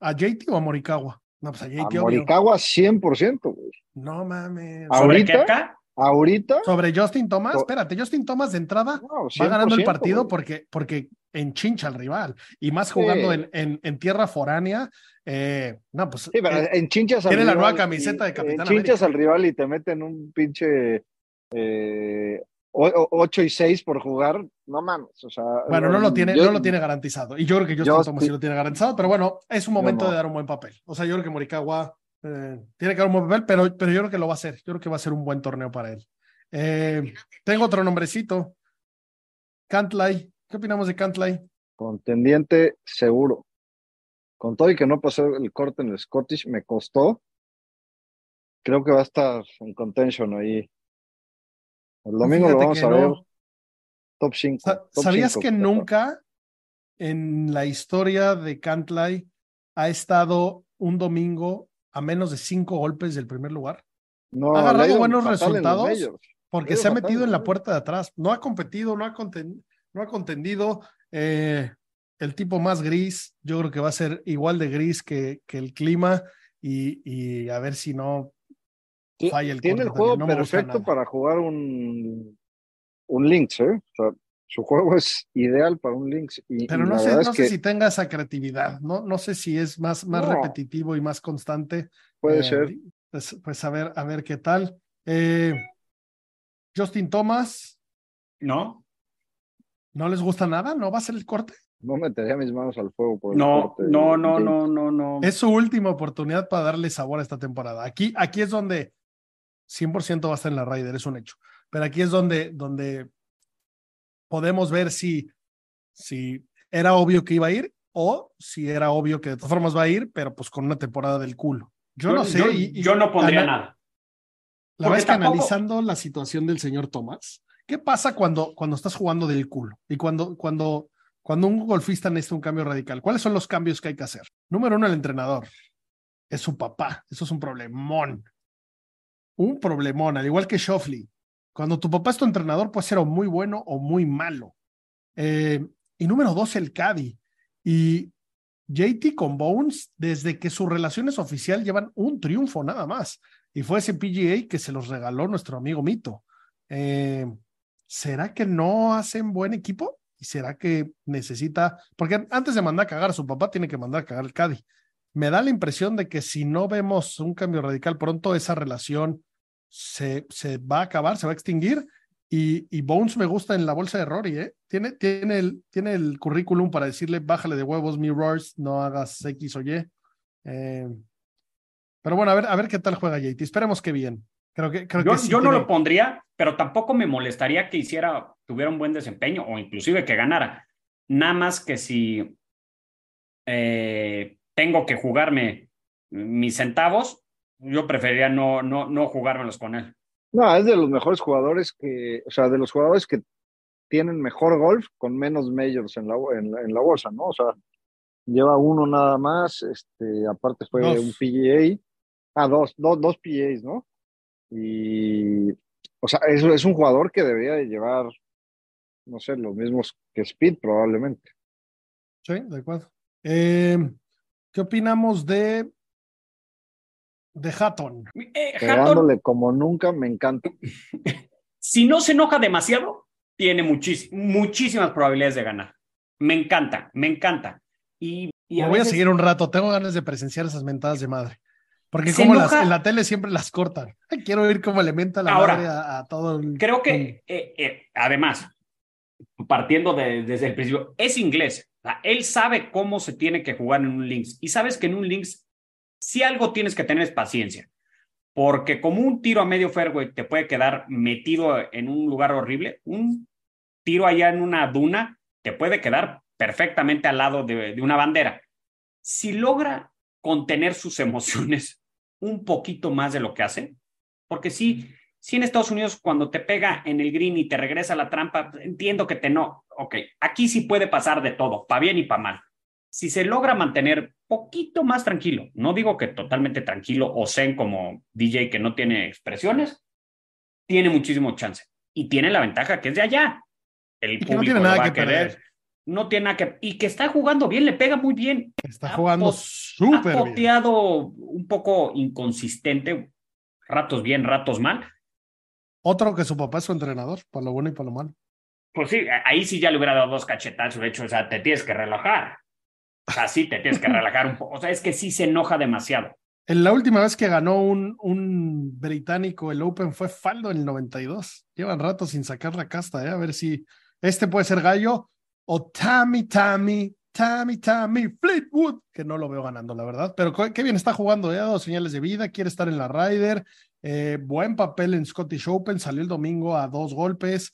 ¿A JT o a Morikawa? No, pues a A JT, obvio. Morikawa 100%, güey. No mames. Ah, Sobre ¿Ahorita? Kepka, Ahorita, Sobre Justin Thomas, So- espérate, Justin Thomas de entrada no, va ganando el 100%, partido güey. porque, porque enchincha al rival y más jugando Sí. en, en, en tierra foránea. eh, no, pues Sí, pero eh, en chinchas al tiene la nueva camiseta y- de Capitán Enchinchas América. al rival y te meten un pinche eh, 8 y 6 por jugar. No mames, o sea. bueno, no lo tiene, yo- no lo tiene garantizado. Y yo creo que Justin yo Thomas sí- sí lo tiene garantizado, pero bueno, es un momento no. de dar un buen papel. O sea, yo creo que Morikawa eh, tiene que dar un buen papel, pero, pero yo creo que lo va a hacer. Yo creo que va a ser un buen torneo para él. Eh, tengo otro nombrecito. Cantlay. ¿Qué opinamos de Cantlay? Contendiente seguro. Con todo y que no pasó el corte en el Scottish, me costó. Creo que va a estar en contention ahí. El domingo Fíjate lo vamos que a no. ver. Top 5. Sa- ¿Sabías que nunca en la historia de Cantlay ha estado un domingo a menos de cinco golpes del primer lugar? No, ha agarrado buenos resultados porque se ha metido en la puerta de atrás. No ha competido, no ha, conten- no ha contendido. eh, el tipo más gris, yo creo que va a ser igual de gris que, que el clima y, y a ver si no falla el Tiene el juego no perfecto para jugar un, un Lynx, ¿eh? O sea, su juego es ideal para un Lynx. Y, Pero no sé, no sé que si tenga esa creatividad, no, no sé si es más, más No. repetitivo y más constante. puede Eh, ser. Pues, pues a ver, a ver qué tal. Eh, Justin Thomas, ¿no? ¿no les gusta nada? ¿No va a ser el corte? No metería mis manos al fuego por el No, corte no, no, James. no, no, no. Es su última oportunidad para darle sabor a esta temporada. Aquí, aquí es donde 100% va a estar en la Ryder, es un hecho. Pero aquí es donde, donde podemos ver si, si era obvio que iba a ir o si era obvio que de todas formas va a ir, pero pues con una temporada del culo. Yo, no sé. Yo, y- y- yo no pondría ana- nada. La verdad es que tampoco- analizando la situación del señor Tomás, ¿qué pasa cuando, cuando estás jugando del culo? Y cuando, cuando, cuando un golfista necesita un cambio radical, ¿cuáles son los cambios que hay que hacer? Número uno, el entrenador. Es su papá. Eso es un problemón. Un problemón, al igual que Shoffley. Cuando tu papá es tu entrenador, puede ser o muy bueno o muy malo. Eh, y número dos, el Caddy. Y JT con Bones, desde que su relación es oficial, llevan un triunfo nada más. Y fue ese PGA que se los regaló nuestro amigo Mito. Eh, ¿Será que no hacen buen equipo? ¿Y será que necesita? Porque antes de mandar a cagar a su papá, tiene que mandar a cagar al Caddy. Me da la impresión de que si no vemos un cambio radical pronto, esa relación se, se va a acabar, se va a extinguir. Y, y, Bones me gusta en la bolsa de Rory, ¿eh? Tiene, tiene, el, tiene el currículum para decirle, bájale de huevos, mirrors, no hagas X o Y. Eh, pero bueno, a ver, a ver qué tal juega JT. Esperemos que bien. Creo que, creo yo, que sí yo no lo pondría, pero tampoco me molestaría que hiciera, tuviera un buen desempeño o inclusive que ganara. Nada más que si eh, tengo que jugarme mis centavos, yo preferiría no, no, no jugármelos con él. No, es de los mejores jugadores que, o sea, de los jugadores que tienen mejor golf con menos majors en la, en la, en la bolsa, ¿no? O sea, lleva uno nada más, este, aparte fue Dos. un PGA, ah, dos, dos, dos PGAs, ¿no? Y, o sea, es, es un jugador que debería de llevar, no sé, los mismos que Speed probablemente. Sí, de acuerdo. Eh, ¿Qué opinamos de, de Hatton? Eh, Hatton, Pegándole como nunca, me encanta. si no se enoja demasiado, tiene muchis- muchísimas probabilidades de ganar. Me encanta, me encanta. Y, y Me a voy a seguir un rato. Tengo ganas de presenciar esas mentadas de madre. Porque como las, en la tele siempre las cortan. Quiero ver cómo le menta la Ahora, madre a, a todo el... Creo que, eh, eh, además, partiendo de- desde el principio, es inglés. O sea, él sabe cómo se tiene que jugar en un links. Y sabes que en un links, si algo tienes que tener es paciencia. Porque como un tiro a medio fairway te puede quedar metido en un lugar horrible, un tiro allá en una duna te puede quedar perfectamente al lado de, una bandera. Si logra contener sus emociones un poquito más de lo que hace, porque sí, sí en Estados Unidos cuando te pega en el green y te regresa la trampa, entiendo que te no, ok, aquí sí puede pasar de todo, para bien y para mal. Si se logra mantener poquito más tranquilo, no digo que totalmente tranquilo o zen como DJ que no tiene expresiones, tiene muchísimo chance y tiene la ventaja que es de allá. El Y que no público tiene nada va que a querer. perder. No tiene nada que y que está jugando bien, le pega muy bien. Está ha jugando súper ha bien. poteado un poco inconsistente, ratos bien, ratos mal. Otro que su papá es su entrenador, por lo bueno y por lo malo. Pues sí, ahí sí ya le hubiera dado dos cachetazos, de hecho, o sea, te tienes que relajar. O sea, sí te tienes que relajar un poco. O sea, es que sí se enoja demasiado. En la última vez que ganó un, un británico el Open fue Faldo en el 92. Llevan rato sin sacar la casta, ¿eh? a ver si este puede ser Gallo o Tammy, Tammy, Tammy, Tammy Fleetwood, que no lo veo ganando, la verdad. Pero qué bien está jugando, ¿eh? ha dado señales de vida, quiere estar en la Ryder. eh, buen papel en Scottish Open, salió el domingo a dos golpes.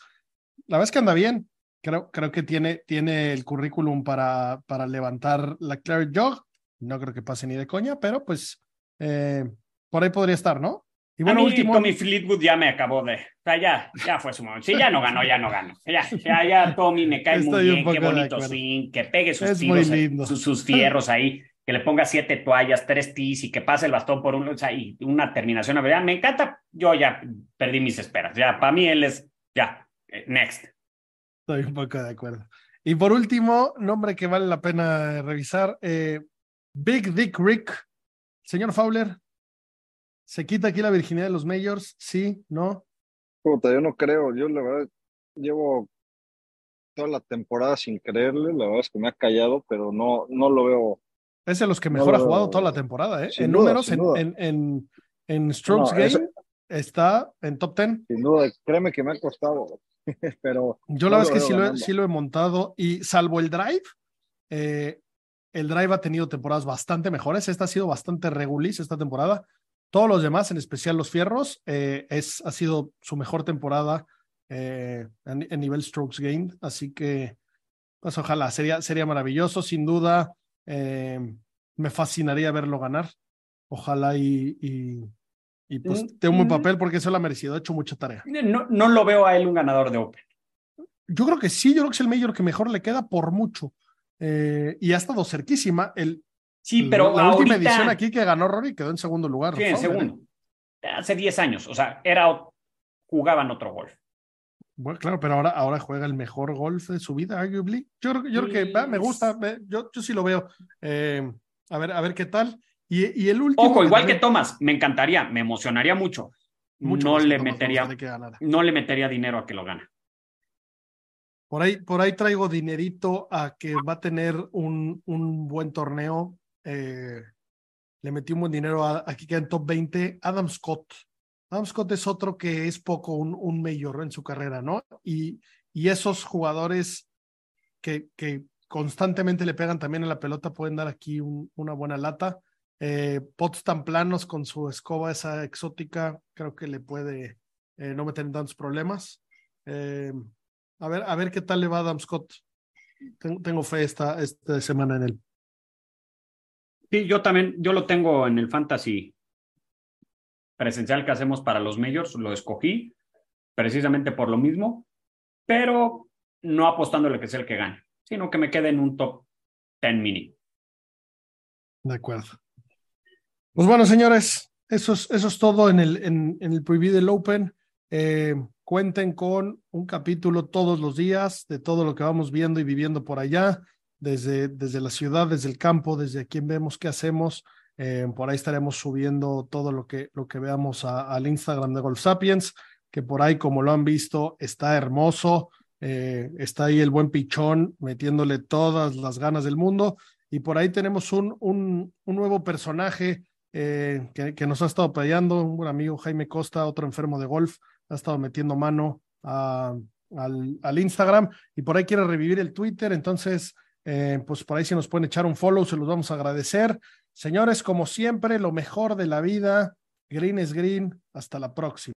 La verdad es que anda bien. Creo, creo que tiene, tiene el currículum para, para levantar la Claret Jog. No creo que pase ni de coña, pero pues eh, por ahí podría estar, ¿no? Y bueno, a mí último. Tommy Fleetwood ya me acabó de... O sea, ya, ya fue su momento. Si ya no ganó, ya no ganó. Ya, ya, ya Tommy me cae muy Estoy bien, qué bonito swing, que pegue sus Es tiros, sus, sus fierros ahí, que le ponga siete toallas, tres tis y que pase el bastón por un... O sea, y una terminación. Ya, me encanta. Yo ya perdí mis esperas. Ya, para mí él es... Ya, eh, next. Estoy un poco de acuerdo. Y por último, nombre que vale la pena revisar: eh, Big Dick Rick. Señor Fowler, ¿se quita aquí la virginidad de los Majors? Sí, no. Puta, yo no creo, yo la verdad llevo toda la temporada sin creerle, la verdad es que me ha callado, pero no, no lo veo. Es de los que No mejor ha jugado toda la temporada, ¿eh? En duda, números, en, en, en, en strokes No, game, está en top 10. Sin duda, créeme que me ha costado, pero Yo la No verdad es que sí lo, he, ganando. sí lo he montado y salvo el drive, eh, el drive ha tenido temporadas bastante mejores. Esta ha sido bastante regulis esta temporada. Todos los demás, en especial los fierros, eh, es, ha sido su mejor temporada eh, en, en nivel strokes gained. Así que, pues ojalá, sería, sería maravilloso. Sin duda, me fascinaría verlo ganar. Ojalá y, y, y pues Mm, tenga un buen mm. papel porque eso lo ha merecido. Ha hecho mucha tarea. No, no lo veo a él un ganador de Open. Yo creo que sí, yo creo que es el mayor que mejor le queda por mucho. Eh, y ha estado cerquísima. El, Sí, pero la última edición aquí que ganó Rory quedó en segundo lugar. Sí, en segundo. Hace 10 años, o sea, era, jugaban otro golf. Bueno, claro, pero ahora, ahora juega el mejor golf de su vida, arguably. Yo, creo- yo creo que va, me gusta, yo, yo sí lo veo. Eh, a, ver, a ver qué tal. Y, y el último. Ojo, igual que también- Thomas, me encantaría, me emocionaría mucho. mucho no le metería, no le metería dinero a que lo gane. Por ahí, por ahí traigo dinerito a que va a tener un, un buen torneo. Eh, le metí un buen dinero a, aquí queda en top 20. Adam Scott. Adam Scott es otro que es poco un, un mayor en su carrera, ¿no? Y, y esos jugadores que, que constantemente le pegan también a la pelota pueden dar aquí un- una buena lata. Eh, pots tan planos con su escoba esa exótica, creo que le puede eh, no meter en tantos problemas. Eh, a ver, a ver qué tal le va a Adam Scott. Ten- Tengo fe esta, esta semana en él. Sí, yo también, yo lo tengo en el fantasy presencial que hacemos para los majors, lo escogí precisamente por lo mismo, pero no apostándole que sea el que gane, sino que me quede en un top 10 mini. De acuerdo. Pues bueno, señores, eso es, todo en el, en, el preview del Open. Eh, cuenten con un capítulo todos los días de todo lo que vamos viendo y viviendo por allá, desde, desde la ciudad, desde el campo, desde aquí vemos qué hacemos. Eh, por ahí estaremos subiendo todo lo que, lo que veamos al Instagram de Golf Sapiens, que por ahí, como lo han visto, está hermoso. Eh, está ahí el buen pichón metiéndole todas las ganas del mundo. Y por ahí tenemos un, un, un nuevo personaje eh, que, nos ha estado apoyando, un buen amigo Jaime Costa, otro enfermo de golf, ha estado metiendo mano al Instagram y por ahí quiere revivir el Twitter. Entonces, eh, pues por ahí si nos pueden echar un follow, se los vamos a agradecer. Señores, como siempre, lo mejor de la vida. Green es green. Hasta la próxima.